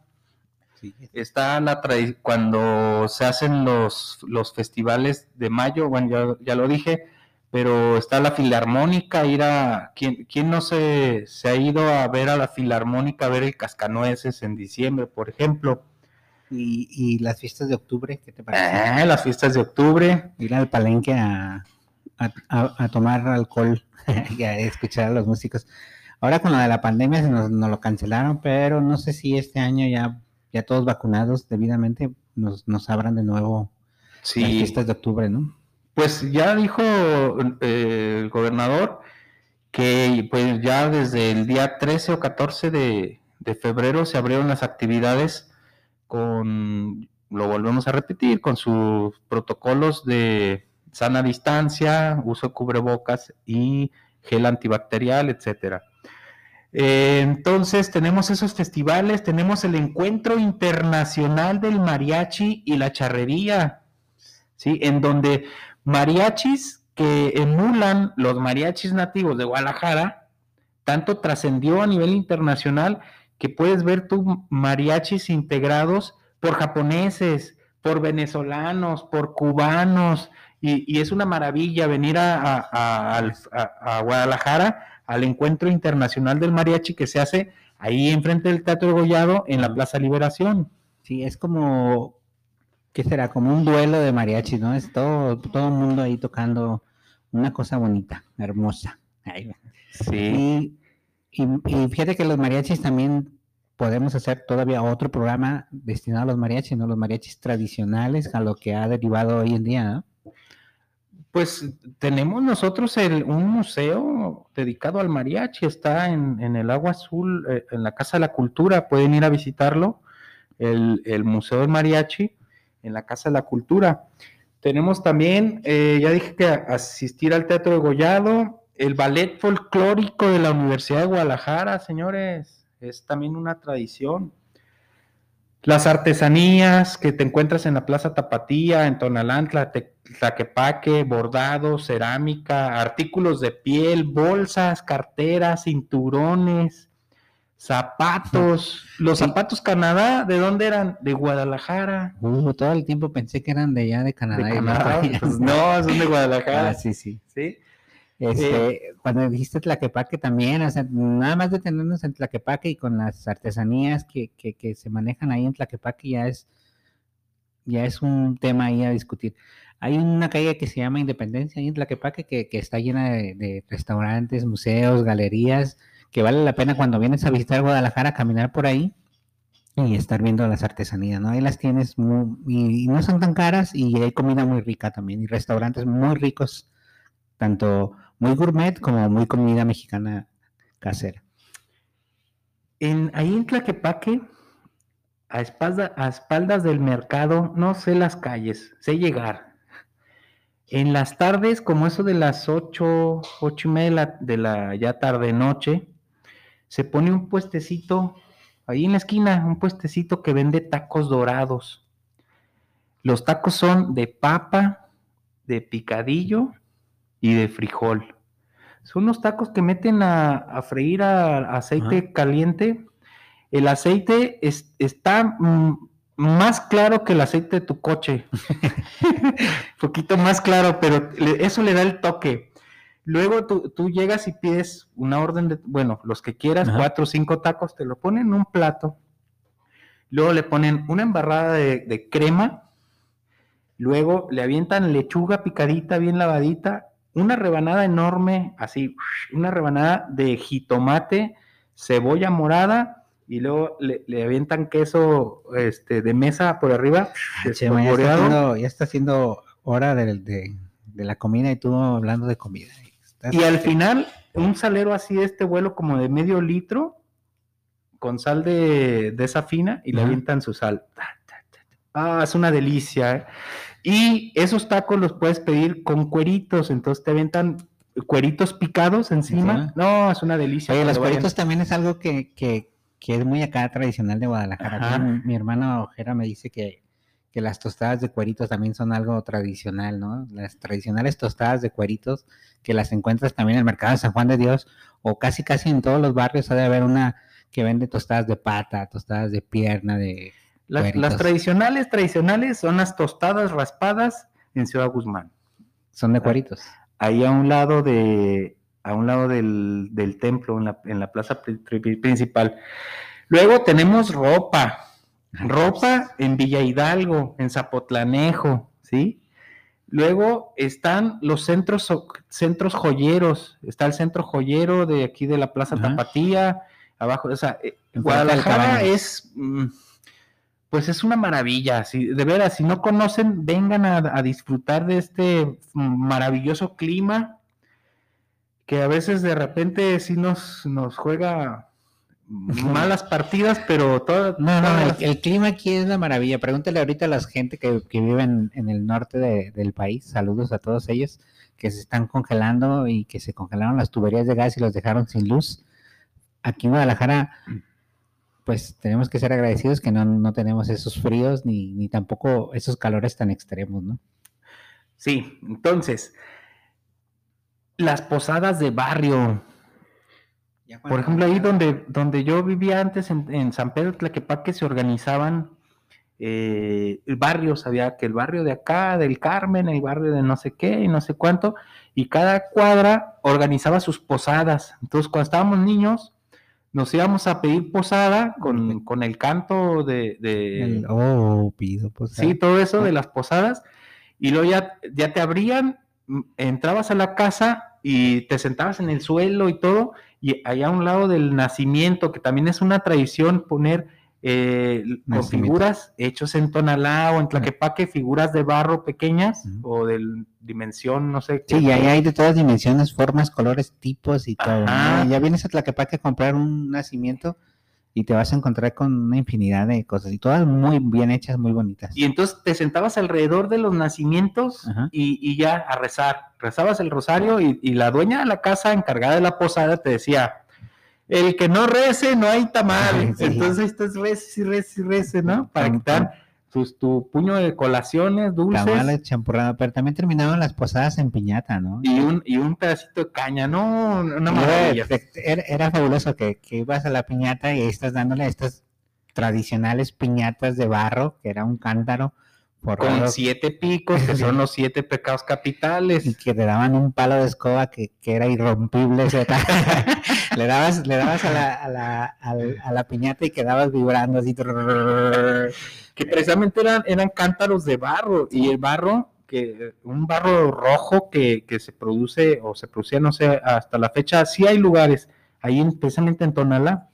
Está la cuando se hacen los, los festivales de mayo, bueno, ya, lo dije, pero está la filarmónica, ir a, ¿quién, quién no se, se, ha ido a ver a la filarmónica, a ver el cascanueces en diciembre, por ejemplo? ¿Y, y las fiestas de octubre, qué te parece? Ah, las fiestas de octubre. Ir al palenque a a, tomar alcohol <laughs> y a escuchar a los músicos. Ahora con lo de la pandemia se nos, lo cancelaron, pero no sé si este año ya ya todos vacunados debidamente, nos, nos abran de nuevo Sí. las fiestas de octubre, ¿no? Pues ya dijo eh, el gobernador que pues ya desde el día 13 o 14 de, de febrero se abrieron las actividades con, lo volvemos a repetir, con sus protocolos de sana distancia, uso cubrebocas y gel antibacterial, etcétera. Eh, entonces tenemos esos festivales, tenemos el encuentro internacional del mariachi y la charrería, ¿sí? En donde mariachis que emulan los mariachis nativos de Guadalajara, tanto trascendió a nivel internacional que puedes ver tú mariachis integrados por japoneses, por venezolanos, por cubanos, y, y es una maravilla venir a, a- a- al- a- a Guadalajara al encuentro internacional del mariachi que se hace ahí enfrente del Teatro Gollado en la Plaza Liberación. Sí, es como, ¿qué será? Como un duelo de mariachis, ¿no? Es todo, todo el mundo ahí tocando una cosa bonita, hermosa. Sí. Y, y- y fíjate que los mariachis también podemos hacer todavía otro programa destinado a los mariachis, ¿no? Los mariachis tradicionales, a lo que ha derivado hoy en día, ¿no? Pues tenemos nosotros un museo dedicado al mariachi, está en, el Agua Azul, eh, en la Casa de la Cultura, pueden ir a visitarlo, el, el Museo del Mariachi, en la Casa de la Cultura. Tenemos también, eh, ya dije que asistir al Teatro de Gollado, el Ballet Folclórico de la Universidad de Guadalajara, señores, es también una tradición. Las artesanías que te encuentras en la Plaza Tapatía, en Tonalán, Tlaquepaque, bordados, cerámica, artículos de piel, bolsas, carteras, cinturones, zapatos. Los Sí. zapatos Canadá, ¿de dónde eran? De Guadalajara. Uh, todo el tiempo pensé que eran de allá de Canadá. De Canadá. Pues no, son de Guadalajara. Ah, sí, sí. ¿sí? Este, cuando dijiste Tlaquepaque también, nada más detenernos en Tlaquepaque y con las artesanías que, se manejan ahí en Tlaquepaque ya es, ya es un tema ahí a discutir. Hay una calle que se llama Independencia ahí en Tlaquepaque que, que está llena de, restaurantes, museos, galerías, que vale la pena cuando vienes a visitar Guadalajara caminar por ahí y estar viendo las artesanías, ¿no? Ahí las tienes muy, y no son tan caras y hay comida muy rica también y restaurantes muy ricos, tanto muy gourmet como muy comida mexicana casera. Ahí en Tlaquepaque, a, a espaldas del mercado, no sé las calles, sé llegar. En las tardes, como eso de las ocho, ocho y media de la, de la ya tarde noche, se pone un puestecito ahí en la esquina, un puestecito que vende tacos dorados. Los tacos son de papa, de picadillo y de frijol. Son unos tacos que meten a, a freír a, aceite caliente. El aceite es- está mm, más claro que el aceite de tu coche. <laughs> <laughs> poquito más claro, pero le- eso le da el toque. Luego tú, tú llegas y pides una orden de, bueno, los que quieras, Ajá. cuatro o cinco tacos, te lo ponen en un plato. Luego le ponen una embarrada de, de crema. Luego le avientan lechuga picadita, bien lavadita. Una rebanada enorme, así, una rebanada de jitomate, cebolla morada. Y luego le, le avientan queso este, de mesa por arriba. Chema, ya, está haciendo, ya está haciendo hora del- de, de la comida y tú hablando de comida. Estás- Y al final, un salero así de este vuelo como de medio litro, con sal de, de esa fina, y le avientan su sal. Ah, es una delicia. ¿eh? Y esos tacos los puedes pedir con cueritos, entonces te avientan cueritos picados encima. No, es una delicia. Oye, los vayan. cueritos también es algo que, que, que es muy acá tradicional de Guadalajara. Mi, mi hermano Ojera me dice que, que las tostadas de cueritos también son algo tradicional, ¿no? Las tradicionales tostadas de cueritos que las encuentras también en el mercado de San Juan de Dios o casi casi en todos los barrios ha de haber una que vende tostadas de pata, tostadas de pierna, de Las, tradicionales, tradicionales son las tostadas raspadas en Ciudad Guzmán. son de cueritos. ahí a un lado de a un lado del, del templo en la, en la plaza pri- pri- principal. Luego tenemos ropa, ropa en Villa Hidalgo, en Zapotlanejo, ¿sí? Luego están los centros centros joyeros, está el centro joyero de aquí de la Plaza Ajá. Tapatía, abajo, o sea, eh, Guadalajara es mm, pues es una maravilla. Si, de veras, si no conocen, vengan a, a disfrutar de este maravilloso clima que a veces de repente sí nos, nos juega malas partidas, pero todo. No, no, el, clima aquí es la maravilla. Pregúntale ahorita a la gente que, que viven en el norte del país. Saludos a todos ellos que se están congelando y que se congelaron las tuberías de gas y los dejaron sin luz. Aquí en Guadalajara, pues tenemos que ser agradecidos que no, no tenemos esos fríos ni, ni tampoco esos calores tan extremos, ¿no? Sí, entonces, las posadas de barrio. Por ejemplo, ahí donde, donde yo vivía antes, en, San Pedro Tlaquepaque, se organizaban eh, barrios, había que el barrio de acá, del Carmen, el barrio de no sé qué y no sé cuánto, y cada cuadra organizaba sus posadas. Entonces, cuando estábamos niños, nos íbamos a pedir posada con, con el canto de... oh, pido posada. Sí, todo eso de las posadas, y luego ya, ya te abrían, entrabas a la casa y te sentabas en el suelo y todo, y allá a un lado del nacimiento, que también es una tradición poner eh, con figuras hechos en Tonalá o en Tlaquepaque, figuras de barro pequeñas o de dimensión, no sé. Sí, y ahí hay de todas dimensiones, formas, colores, tipos y todo. Ya vienes a Tlaquepaque a comprar un nacimiento y te vas a encontrar con una infinidad de cosas y todas muy bien hechas, muy bonitas. Y entonces te sentabas alrededor de los nacimientos y, ya a rezar. Rezabas el rosario y, la dueña de la casa encargada de la posada te decía, el que no rece no hay tamal. <laughs> Entonces estás rece y rece y rece, ¿no? Para quitar tu puño de colaciones dulces. Tamales, champurrado, pero también terminaban las posadas en piñata, ¿no? Y un, y un pedacito de caña, ¿no? Una maravilla. Era, fabuloso que, que, ibas a la piñata y estás dándole estas tradicionales piñatas de barro, que era un cántaro. Con siete picos, que son los siete pecados capitales. Y que te daban un palo de escoba que, que era irrompible. <laughs> le dabas, le dabas a la, a, la, a, la, piñata y quedabas vibrando así que precisamente eran, eran cántaros de barro y el barro que un barro rojo que, se produce o se producía, no sé, hasta la fecha, sí hay lugares, ahí precisamente en Tonalá.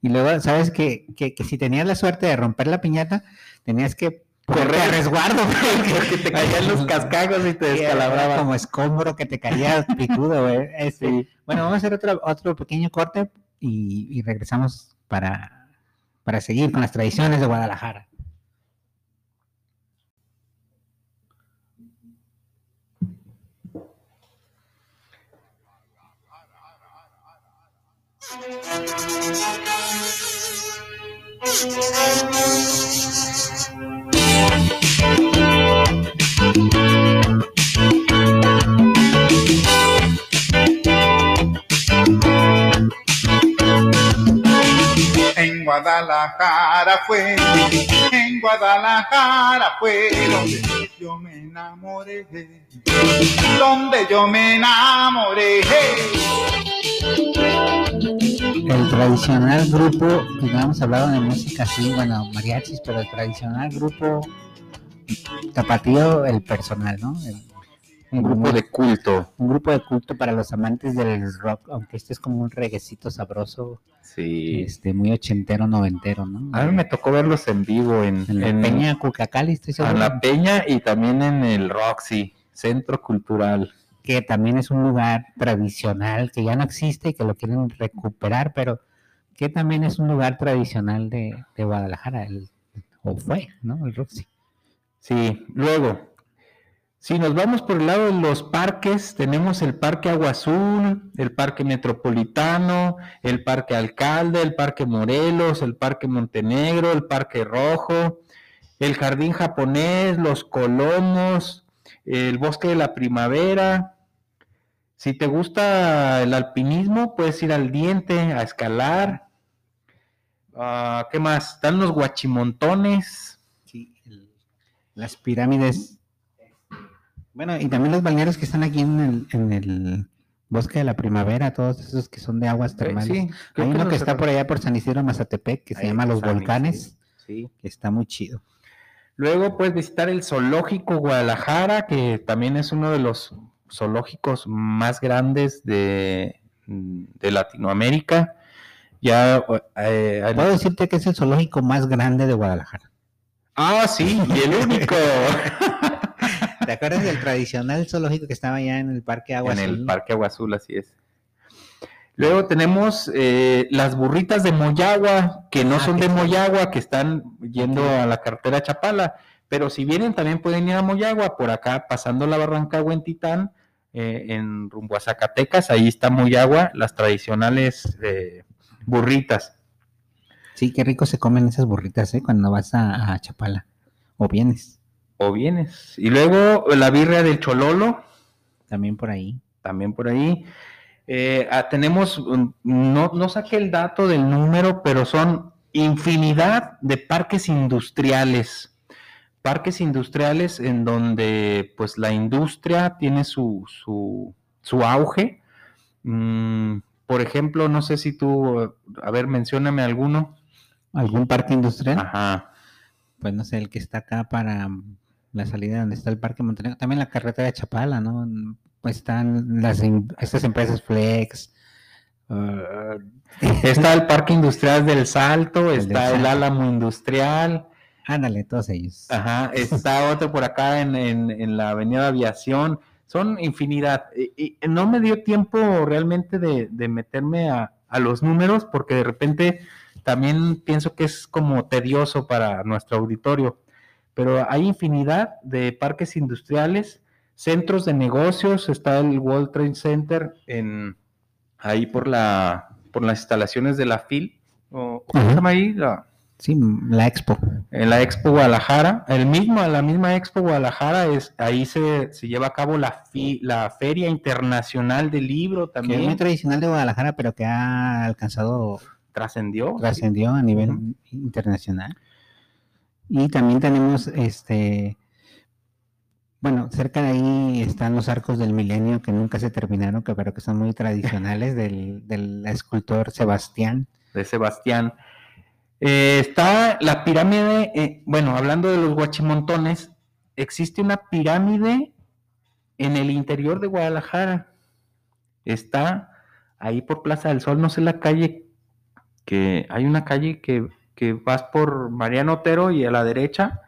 Y luego, ¿sabes que, que, si tenías la suerte de romper la piñata, tenías que correr a resguardo <laughs> porque te caían los cascagos y te descalabraba. Como escombro que te caía picudo, güey. <laughs> Este, bueno, vamos a hacer otro, otro pequeño corte y, y regresamos para, para seguir con las tradiciones de Guadalajara. <laughs> En Guadalajara fue, en Guadalajara fue donde yo me enamoré, donde yo me enamoré el tradicional grupo, pues no hemos hablado de música así, bueno, mariachis, pero el tradicional grupo tapatío, el personal, ¿no? un grupo de culto. Un grupo de culto para los amantes del rock, aunque este es como un reguecito sabroso. Sí. Este, muy ochentero, noventero, ¿no? A mí me tocó verlos en vivo en, en la Peña Cucacali, estoy seguro. En la Peña y también en el Roxy, Centro Cultural que también es un lugar tradicional que ya no existe y que lo quieren recuperar, pero que también es un lugar tradicional de, Guadalajara, el, o fue, ¿no? El Roxy. Sí, luego, si nos vamos por el lado de los parques, tenemos el Parque Agua Azul, el Parque Metropolitano, el Parque Alcalde, el Parque Morelos, el Parque Montenegro, el Parque Rojo, el Jardín Japonés, los Colomos, el bosque de la primavera. Si te gusta el alpinismo, puedes ir al diente a escalar. Ah, ¿Qué más? Están los guachimontones. Sí, las pirámides. Bueno, y también los balnearios que están aquí en el, bosque de la primavera, todos esos que son de aguas termales. Hay uno que está por allá por San Isidro Mazatepec que se llama Los Volcanes, sí. que está muy chido. Luego puedes visitar el Zoológico Guadalajara, que también es uno de los zoológicos más grandes de, Latinoamérica. Ya eh, puedo decirte que es el zoológico más grande de Guadalajara. Ah, sí, y el único. <laughs> ¿Te acuerdas del tradicional zoológico que estaba allá en el Parque Agua en Azul? el Parque Agua Azul, así es. Luego tenemos eh, las burritas de Moyagua, que no Ah, son que de. Moyagua, que están yendo a la carretera Chapala, pero si vienen también pueden ir a Moyagua, por acá pasando la barranca Huentitán, eh, en rumbo a Zacatecas, ahí está Moyagua, las tradicionales eh, burritas. Sí, qué rico se comen esas burritas, ¿eh? Cuando vas a, a Chapala. O vienes, O vienes. Y luego la birria del Chololo, también por ahí. también por ahí. Eh, ah, tenemos, um, no, no saqué el dato del número, pero son infinidad de parques industriales. Parques industriales en donde pues la industria tiene su, su, su auge. Mm, por ejemplo, no sé si tú, a ver, mencióname alguno. ¿Algún parque industrial? Ajá. Pues no sé, el que está acá para mm, la salida donde está el Parque Montenegro. También la carretera de Chapala, ¿no? Están las, em- estas empresas Flex. uh, Está <laughs> el Parque Industrial del Salto, El del está el. Álamo Industrial. ándale, todos ellos. Ajá, está <laughs> otro por acá en, en- en la Avenida Aviación. Son infinidad. Y, y no me dio tiempo realmente de, de meterme a, a los números porque de repente también pienso que es como tedioso para nuestro auditorio. Pero hay infinidad de parques industriales, centros de negocios. Está el World Trade Center en, ahí por, la, por las instalaciones de la FIL. o- ¿Cómo se llama ahí? La- Sí, la Expo. en la Expo Guadalajara, el mismo, la misma Expo Guadalajara es ahí se, se lleva a cabo la fi- la Feria Internacional del Libro Que es también muy tradicional de Guadalajara, pero que ha alcanzado, trascendió. trascendió a nivel internacional. Y también tenemos este. Bueno, cerca de ahí están los arcos del milenio que nunca se terminaron, que, pero que son muy tradicionales del, del escultor Sebastián. de Sebastián. Eh, está la pirámide, eh, bueno, hablando de los guachimontones, existe una pirámide en el interior de Guadalajara. Está ahí por Plaza del Sol, no sé la calle, que hay una calle que, que vas por Mariano Otero y a la derecha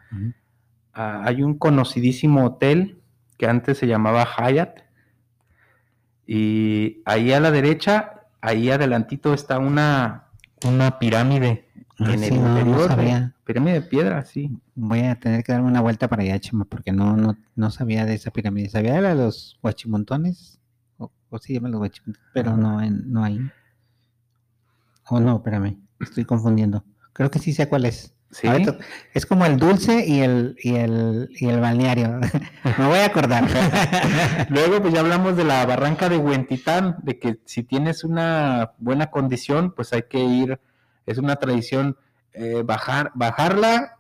ah, hay un conocidísimo hotel que antes se llamaba Hyatt. Y ahí a la derecha, ahí adelantito está una, una pirámide Ah, en sí, el no, no interior. sabía. Pirámide de piedra, sí. Voy a tener que darme una vuelta para allá, Chema, porque no, no, no sabía de esa pirámide. Sabía de los guachimontones, o, o sí llaman los guachimontones, pero no, en, no ahí. Oh, no, espérame, estoy confundiendo. Creo que sí sé cuál es. Sí. Es como el dulce y el, y el, y el balneario. <laughs> Me voy a acordar. <laughs> Luego, pues ya hablamos de la barranca de Huentitán, de que si tienes una buena condición, pues hay que ir, es una tradición eh, bajar, bajarla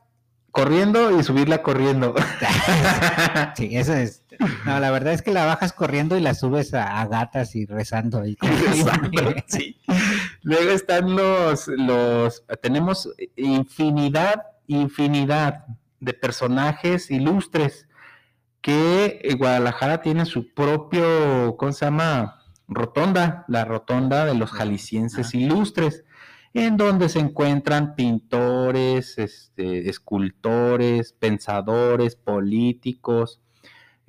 corriendo y subirla corriendo. <laughs> sí, eso es. No, la verdad es que la bajas corriendo y la subes a, a gatas y rezando. Y Exacto, sí. Luego están los, los, tenemos infinidad, infinidad de personajes ilustres que eh, Guadalajara tiene su propio, ¿cómo se llama? Rotonda, la rotonda de los jaliscienses ilustres, en donde se encuentran pintores, este, escultores, pensadores, políticos,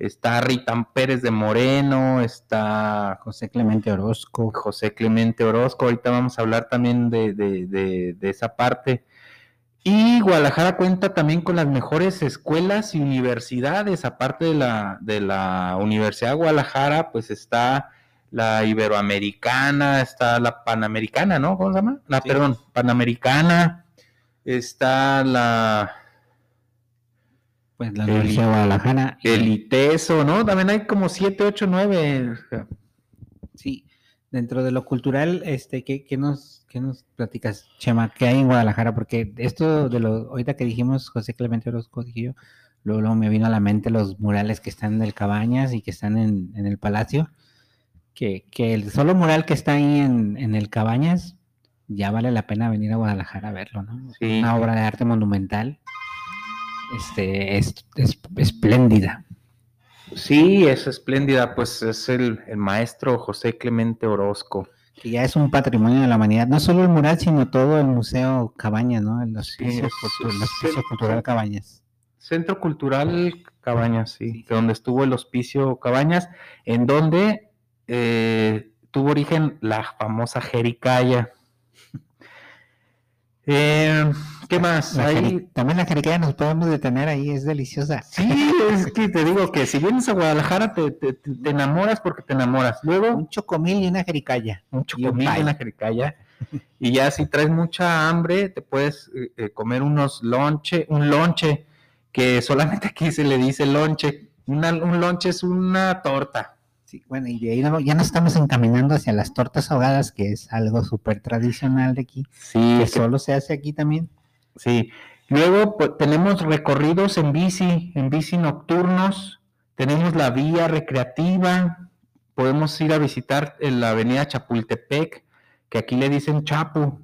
está Rita Pérez de Moreno, está José Clemente Orozco. José Clemente Orozco, ahorita vamos a hablar también de, de- de- de esa parte. Y Guadalajara cuenta también con las mejores escuelas y universidades, aparte de la, de la Universidad de Guadalajara, pues está la Iberoamericana, está la Panamericana, ¿no? ¿Cómo se llama? La, Sí. perdón, Panamericana, está la Pues la El- Universidad de Guadalajara. el ITESO, ¿no? También hay como siete, ocho, nueve. Sí, dentro de lo cultural, este, ¿qué, qué nos, qué nos platicas, Chema? ¿Qué hay en Guadalajara? Porque esto de lo, ahorita que dijimos José Clemente Orozco, yo, luego, luego me vino a la mente los murales que están en el Cabañas y que están en, en el Palacio, que, que el solo mural que está ahí en, en el Cabañas, ya vale la pena venir a Guadalajara a verlo, ¿no? Sí. Una obra de arte monumental, este, es, es espléndida. Sí, es espléndida, pues es el, el maestro José Clemente Orozco. que ya es un patrimonio de la humanidad, no solo el mural, sino todo el Museo Cabañas, ¿no? El Hospicio Cultural Cabañas. Centro Cultural Cabañas, sí, donde estuvo el hospicio Cabañas, en donde eh, tuvo origen la famosa Jericaya. Eh, ¿Qué más? La Ahí- también la jericaya nos podemos detener ahí, es deliciosa. Sí, es que te digo que si vienes a Guadalajara te, te- enamoras porque te enamoras. Luego Un chocomil y una jericaya. un y un chocomil en la jericaya. Y ya si traes mucha hambre, te puedes eh, eh, comer unos lonche, un lonche, que solamente aquí se le dice lonche. Una- un lonche es una torta. Sí, bueno, y de ahí no- ya nos estamos encaminando hacia las tortas ahogadas, que es algo súper tradicional de aquí, Sí, que solo se hace aquí también. sí. Luego pues, tenemos recorridos en bici, en bici nocturnos. Tenemos la vía recreativa. Podemos ir a visitar en la avenida Chapultepec, que aquí le dicen Chapu.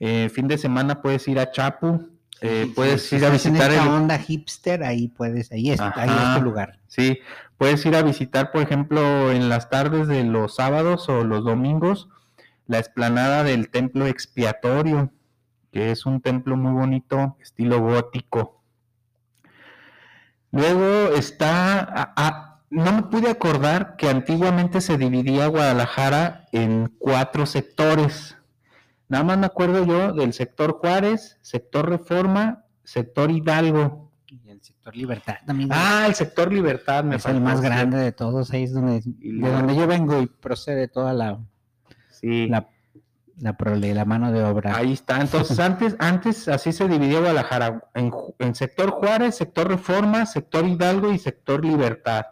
Eh, fin de semana puedes ir a Chapu. eh, Sí, puedes sí, ir a en visitar esta el, onda hipster, ahí puedes, ahí es, ahí es tu lugar. Sí, puedes ir a visitar, por ejemplo, en las tardes de los sábados o los domingos, la explanada del templo expiatorio, que es un templo muy bonito, estilo gótico. Luego está, a- no me pude acordar que antiguamente se dividía Guadalajara en cuatro sectores. Nada más me acuerdo yo del sector Juárez, sector Reforma, sector Hidalgo. Sector libertad también. Ah, el sector Libertad me es el más sí. grande de todos, ahí es donde, de donde yo vengo y procede toda la, Sí, la, la, prole- la mano de obra. ahí está. Entonces, <laughs> antes, antes así se dividía Guadalajara en, en sector Juárez, sector Reforma, sector Hidalgo y sector Libertad.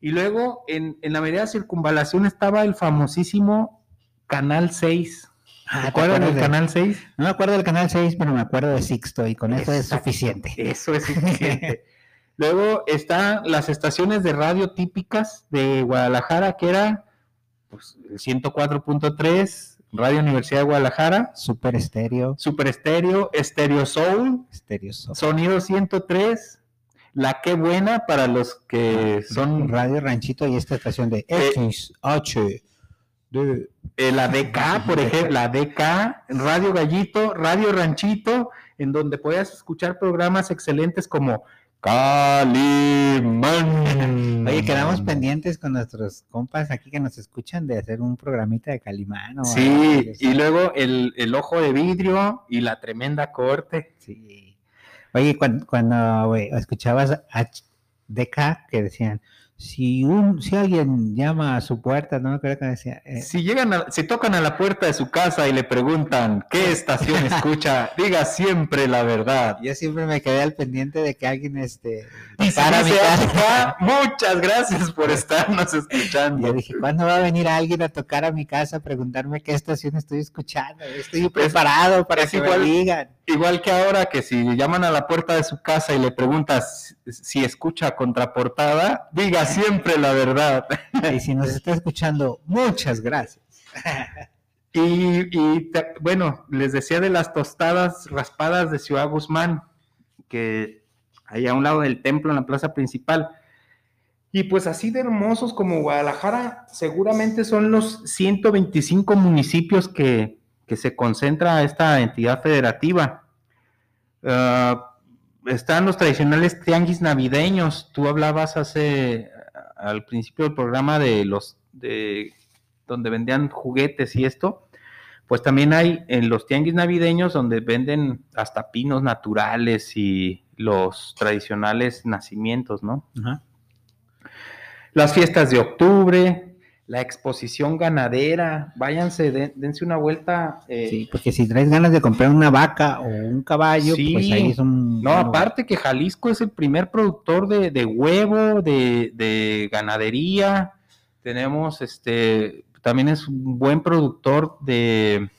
Y luego en, en la avenida Circunvalación estaba el famosísimo Canal 6. Ah, ¿Te ¿te acuerdas del de- Canal 6? No me acuerdo del canal 6, pero me acuerdo de Sixto y con eso es suficiente. Eso es <laughs> suficiente. Luego están las estaciones de radio típicas de Guadalajara, que era pues, el 104.3, Radio Universidad de Guadalajara, Super estéreo, Super Estéreo, Stereo Soul, estéreo soft. Sonido 103, La Qué Buena para los que son Radio Ranchito y esta estación de Eh, XH. De... eh, la DK, por ejemplo, la DK, Radio Gallito, Radio Ranchito, en donde puedas escuchar programas excelentes como Calimán. Oye, quedamos pendientes con nuestros compas aquí que nos escuchan de hacer un programita de Calimán. o Sí, y luego el, el ojo de vidrio y la tremenda corte. Sí. Oye, cuando, cuando escuchabas a DK que decían, si un, si alguien llama a su puerta, no me acuerdo que decía, eh, Si llegan a, si tocan a la puerta de su casa y le preguntan qué estación <laughs> escucha, diga siempre la verdad. yo siempre me quedé al pendiente de que alguien este Y si tocara mi casa. ATK, muchas gracias por <laughs> estarnos escuchando. yo dije, ¿cuándo va a venir alguien a tocar a mi casa a preguntarme qué estación estoy escuchando? Estoy preparado para es que igual- me digan. Igual que ahora que si llaman a la puerta de su casa y le preguntas si escucha contraportada, diga siempre la verdad. Y si nos está escuchando, muchas gracias. <laughs> Y, y te- bueno, les decía de las tostadas raspadas de Ciudad Guzmán, que ahí a un lado del templo, en la plaza principal. Y pues así de hermosos como Guadalajara, seguramente son los 125 municipios que, que se concentra esta entidad federativa. Ah, están los tradicionales tianguis navideños. Tú hablabas hace al principio del programa de los de donde vendían juguetes y esto. Pues también hay en los tianguis navideños donde venden hasta pinos naturales y los tradicionales nacimientos, ¿no? Ajá. Las fiestas de octubre, la exposición ganadera, váyanse, de- dense una vuelta. eh, Sí, porque si traes ganas de comprar una vaca o un caballo, Sí. pues ahí es un... No, aparte que Jalisco es el primer productor de, de huevo, de, de ganadería. Tenemos, este, también es un buen productor de,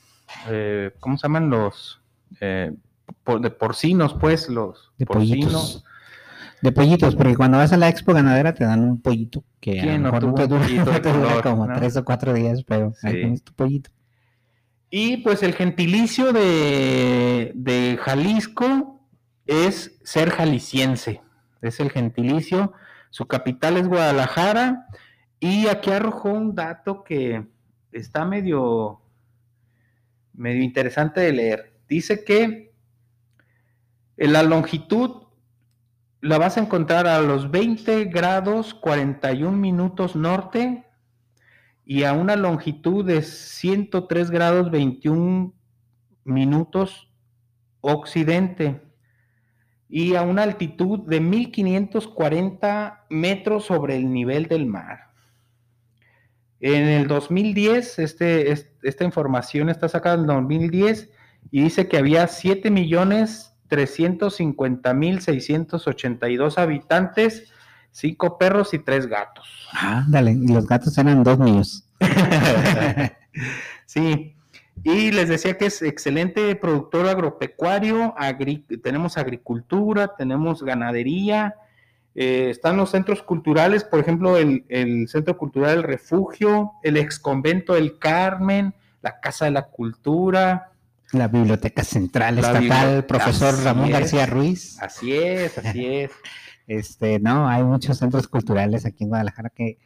eh, ¿cómo se llaman los? Eh, por- de porcinos, pues, los De porcinos. pollitos. De pollitos, porque cuando vas a la expo ganadera te dan un pollito que a ¿Quién lo mejor te dura, <laughs> pollito de te dura color, como no? tres o cuatro días, pero ahí tienes tu pollito. Y pues el gentilicio de, de Jalisco es ser jalisciense. Es el gentilicio. Su capital es Guadalajara. Y aquí arrojó un dato que está medio, medio interesante de leer. Dice que en la longitud la vas a encontrar a los 20 grados 41 minutos norte y a una longitud de 103 grados 21 minutos occidente y a una altitud de 1540 metros sobre el nivel del mar. En el 2010, este, esta información está sacada en el 2010 y dice que había 7 millones 350.682 habitantes, 5 perros y 3 gatos. Ah, dale, y los gatos eran dos míos. <laughs> sí, y les decía que es excelente productor agropecuario, tenemos agricultura, tenemos ganadería, eh, están los centros culturales, por ejemplo, el, el Centro Cultural El Refugio, el ex convento El Carmen, la Casa de la Cultura, la Biblioteca Central Estatal, profesor Ramón García Ruiz. Así es, así es. <laughs> Este, no, hay muchos centros culturales aquí en Guadalajara que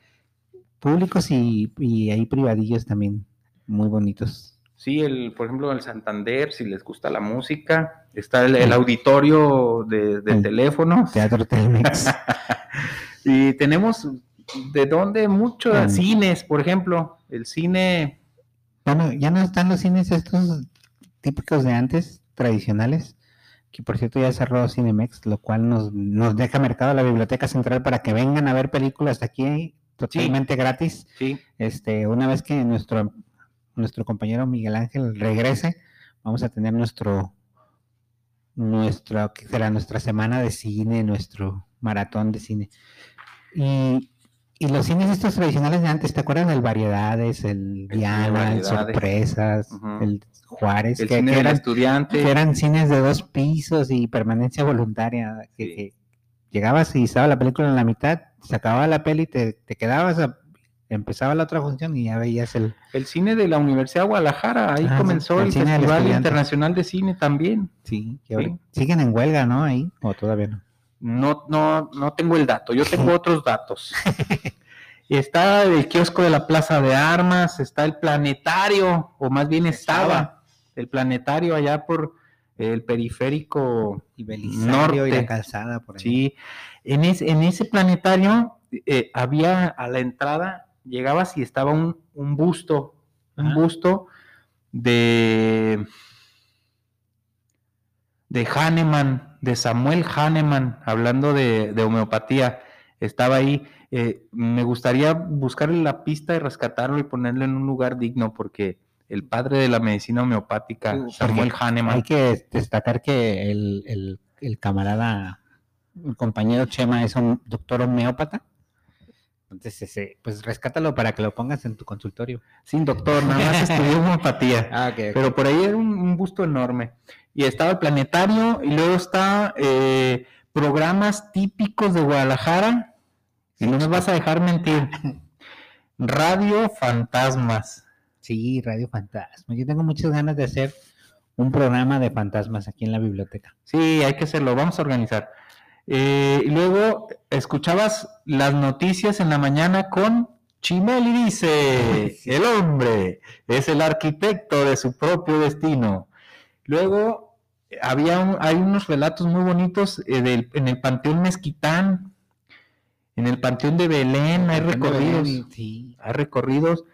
públicos y, y hay privadillos también muy bonitos. Sí, el, por ejemplo, el Santander, si les gusta la música, está el, auditorio de, teléfono. Teatro Telmex. <laughs> y tenemos de dónde muchos cines, por ejemplo, el cine. Bueno, ya no están los cines estos típicos de antes, tradicionales, que por cierto ya cerró Cinemex, lo cual nos, nos deja mercado a la Biblioteca Central para que vengan a ver películas de aquí totalmente gratis. Sí. Este, una vez que nuestro, nuestro compañero Miguel Ángel regrese, vamos a tener nuestro, nuestro, que será nuestra semana de cine, nuestro maratón de cine. Y, y los cines estos tradicionales de antes, ¿te acuerdas del Variedades, el Diana, el Sorpresas, el Juárez, que, eran, estudiantes. eran cines de dos pisos y permanencia voluntaria, que, llegabas y estaba la película en la mitad, se acababa la peli, te, te quedabas, empezaba la otra función y ya veías el... El cine de la Universidad de Guadalajara, ahí comenzó el, Festival Internacional de Cine también. Sí, siguen en huelga, ¿no? Ahí, o todavía no. No, no, no tengo el dato, yo tengo otros datos. <laughs> está el kiosco de la Plaza de Armas, está el planetario, o más bien estaba el planetario allá por el periférico y norte. y la calzada por ahí. Sí, en, en ese planetario eh, había a la entrada, llegabas y estaba un, busto, un busto de de Hahnemann, de Samuel Hahnemann, hablando de, homeopatía, estaba ahí. Eh, me gustaría buscarle la pista y rescatarlo y ponerlo en un lugar digno, porque el padre de la medicina homeopática, Samuel Hahnemann. Hay que destacar que el, camarada, el compañero Chema es un doctor homeópata. Entonces, ese, pues rescátalo para que lo pongas en tu consultorio. Sin doctor, nada más estudió homeopatía. <laughs> Ah, Pero por ahí era un, busto enorme. Y estaba el planetario, y luego está eh, programas típicos de Guadalajara. Y no me vas a dejar mentir. <laughs> Radio Fantasmas. Sí, Radio Fantasma. Yo tengo muchas ganas de hacer un programa de fantasmas aquí en la biblioteca. Sí, hay que hacerlo, vamos a organizar. Eh, y luego escuchabas las noticias en la mañana con Chimeli dice, el hombre es el arquitecto de su propio destino. Luego había hay unos relatos muy bonitos eh, en el Panteón Mezquitán, en el Panteón de Belén, hay recorridos, sí. hay recorridos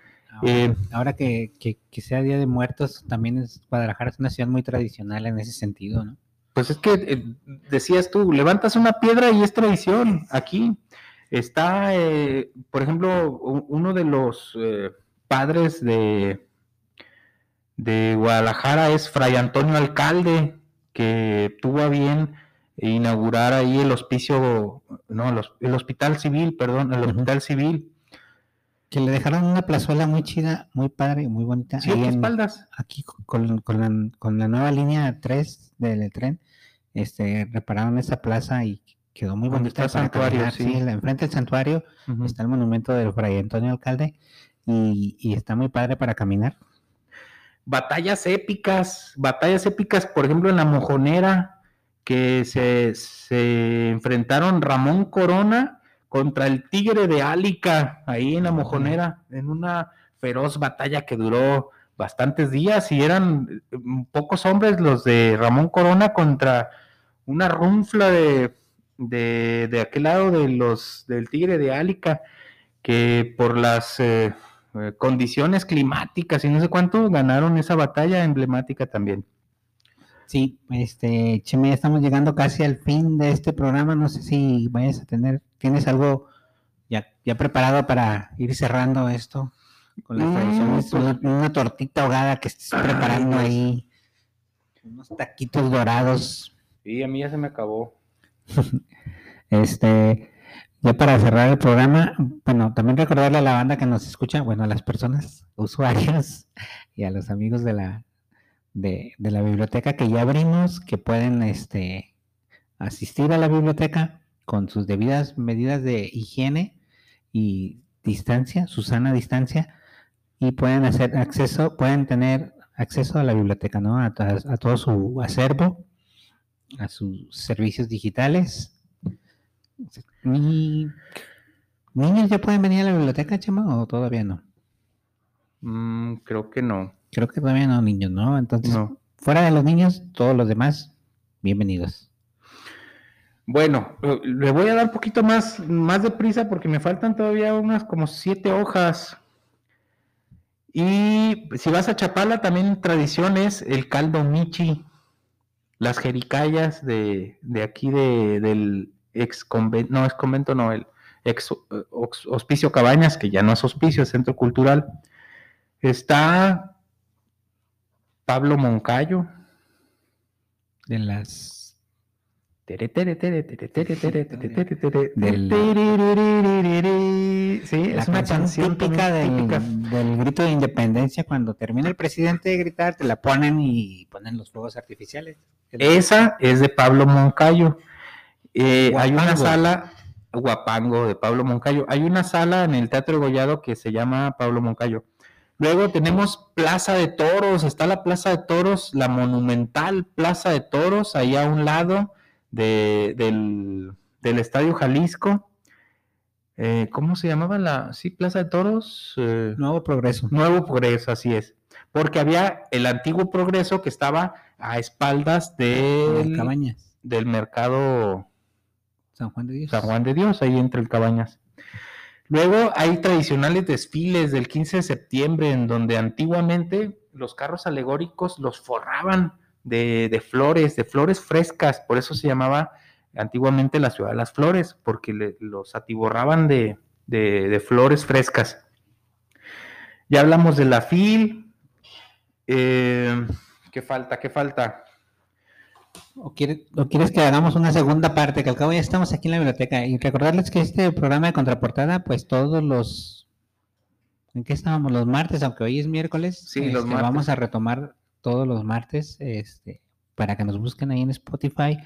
eh, ahora, que, sea Día de Muertos, también es, Guadalajara es una ciudad muy tradicional en ese sentido, ¿no? Pues es que eh, decías tú, levantas una piedra y es tradición. Aquí está, eh, por ejemplo, uno de los padres de, de Guadalajara es Fray Antonio Alcalde, que tuvo a bien inaugurar ahí el hospicio, no, el hospital civil, perdón, el hospital civil que le dejaron una plazuela muy chida, muy padre, muy bonita. Sí, en, espaldas. Aquí con, la, nueva línea 3 del tren, este, repararon esa plaza y quedó muy bonita. Está el santuario, sí. enfrente del santuario está el monumento del Fray Antonio Alcalde y, está muy padre para caminar. Batallas épicas, batallas épicas, por ejemplo, en la Mojonera, que se, se enfrentaron Ramón Corona contra el Tigre de Álica, ahí en la Mojonera, en una feroz batalla que duró bastantes días y eran mm, pocos hombres los de Ramón Corona contra una runfla de, de, de aquel lado de los del Tigre de Álica que por las eh, eh, condiciones climáticas y no sé cuánto ganaron esa batalla emblemática también. Sí, este, Cheme, ya estamos llegando casi al fin de este programa. No sé si vayas a tener, ¿tienes algo ya, ya preparado para ir cerrando esto con las Mm, tradiciones? pues- Una, una tortita ahogada que estés preparando pues. ahí, unos taquitos dorados. Sí, a mí ya se me acabó. <laughs> Este, ya para cerrar el programa, bueno, también recordarle a la banda que nos escucha, bueno, a las personas, usuarios y a los amigos de la, de, de la biblioteca que ya abrimos, que pueden este, asistir a la biblioteca con sus debidas medidas de higiene y distancia, su sana distancia, y pueden hacer acceso, pueden tener acceso a la biblioteca, ¿no? A, to- a todo su acervo, a sus servicios digitales. ¿Y niños ya pueden venir a la biblioteca, Chema, o todavía no? Mm, creo que no. Creo que todavía no, niños, ¿no? Entonces, No. fuera de los niños, todos los demás, bienvenidos. Bueno, le voy a dar un poquito más, más de prisa porque me faltan todavía unas como siete hojas. Y si vas a Chapala, también tradición es el caldo michi, las jericayas de, de aquí de, del ex convento, no es convento, no, el ex hospicio Cabañas, que ya no es hospicio, es centro cultural. Está Pablo Moncayo, De las. Del-. Sí, La es una canción típica del, típica. del grito de independencia. Cuando termina el presidente de gritar, te la ponen y ponen los fuegos artificiales. Esa es de Pablo Moncayo. Eh, hay una sala, Guapango de Pablo Moncayo. Hay una sala en el Teatro Gollado que se llama Pablo Moncayo. Luego tenemos Plaza de Toros, está la Plaza de Toros, la monumental Plaza de Toros, ahí a un lado de- del, del Estadio Jalisco. Eh, ¿Cómo se llamaba la? Sí, Plaza de Toros. eh, Nuevo progreso. Nuevo Progreso, así es. Porque había el antiguo Progreso que estaba a espaldas del, Cabañas. del mercado San Juan de Dios. San Juan de Dios, ahí entre el Cabañas. Luego hay tradicionales desfiles del 15 de septiembre en donde antiguamente los carros alegóricos los forraban de, de flores, de flores frescas, por eso se llamaba antiguamente la ciudad de las flores, porque le- los atiborraban de, de- de flores frescas. Ya hablamos de la FIL. eh, ¿Qué falta? ¿Qué falta? ¿O, quiere- o quieres que hagamos una segunda parte? Que al cabo ya estamos aquí en la biblioteca. Y recordarles que este programa de contraportada, pues todos los. ¿En qué estábamos? Los martes, aunque hoy es miércoles. Sí, los este, martes. Vamos a retomar todos los martes este, para que nos busquen ahí en Spotify,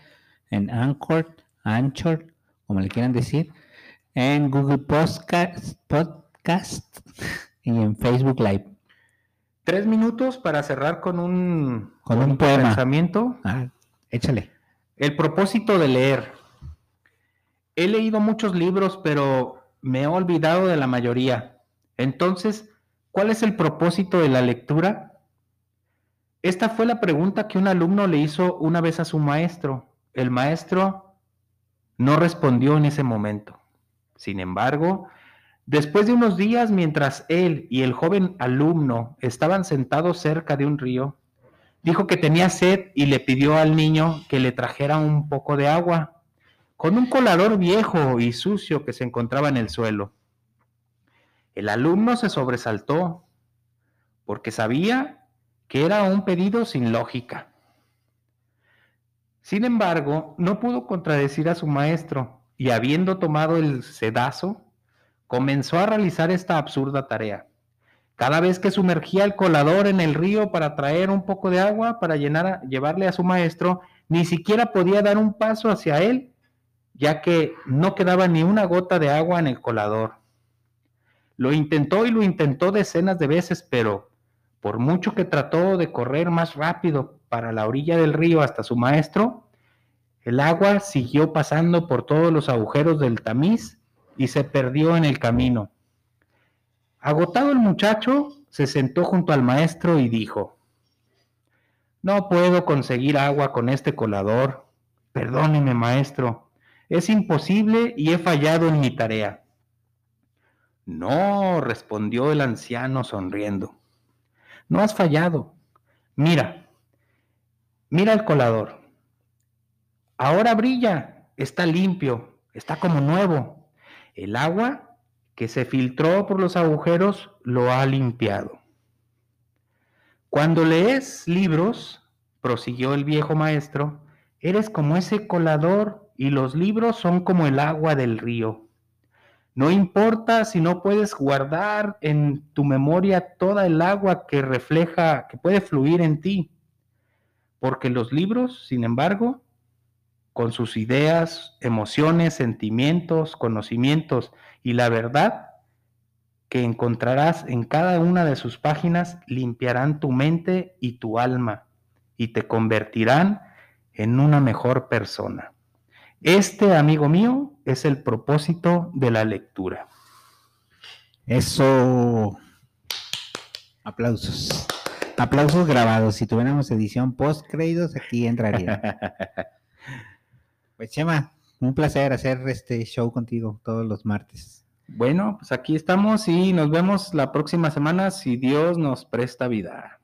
en Anchor, Anchor, como le quieran decir, en Google Podcast, Podcast <laughs> y en Facebook Live. Tres minutos para cerrar con un, Con un poema. pensamiento. Ah, échale. El propósito de leer. He leído muchos libros, pero me he olvidado de la mayoría. Entonces, ¿cuál es el propósito de la lectura? Esta fue la pregunta que un alumno le hizo una vez a su maestro. El maestro no respondió en ese momento. Sin embargo, después de unos días, mientras él y el joven alumno estaban sentados cerca de un río, dijo que tenía sed y le pidió al niño que le trajera un poco de agua con un colador viejo y sucio que se encontraba en el suelo. El alumno se sobresaltó porque sabía que era un pedido sin lógica. Sin embargo, no pudo contradecir a su maestro y habiendo tomado el sedazo, comenzó a realizar esta absurda tarea. Cada vez que sumergía el colador en el río para traer un poco de agua para llenar llevarle a su maestro, ni siquiera podía dar un paso hacia él, ya que no quedaba ni una gota de agua en el colador. Lo intentó y lo intentó decenas de veces, pero por mucho que trató de correr más rápido para la orilla del río hasta su maestro, el agua siguió pasando por todos los agujeros del tamiz y se perdió en el camino. Agotado el muchacho, se sentó junto al maestro y dijo, no puedo conseguir agua con este colador. Perdóneme, maestro, es imposible y he fallado en mi tarea. No, respondió el anciano sonriendo. No has fallado. Mira, mira el colador. Ahora brilla, está limpio, está como nuevo. El agua que se filtró por los agujeros lo ha limpiado. Cuando lees libros, prosiguió el viejo maestro, eres como ese colador y los libros son como el agua del río. No importa si no puedes guardar en tu memoria toda el agua que refleja, que puede fluir en ti. Porque los libros, sin embargo, con sus ideas, emociones, sentimientos, conocimientos y la verdad que encontrarás en cada una de sus páginas, limpiarán tu mente y tu alma y te convertirán en una mejor persona. Este, amigo mío, es el propósito de la lectura. Eso. Aplausos. Aplausos grabados. Si tuviéramos edición post créditos, aquí entraría. <laughs> pues Chema, un placer hacer este show contigo todos los martes. Bueno, pues aquí estamos y nos vemos la próxima semana si Dios nos presta vida.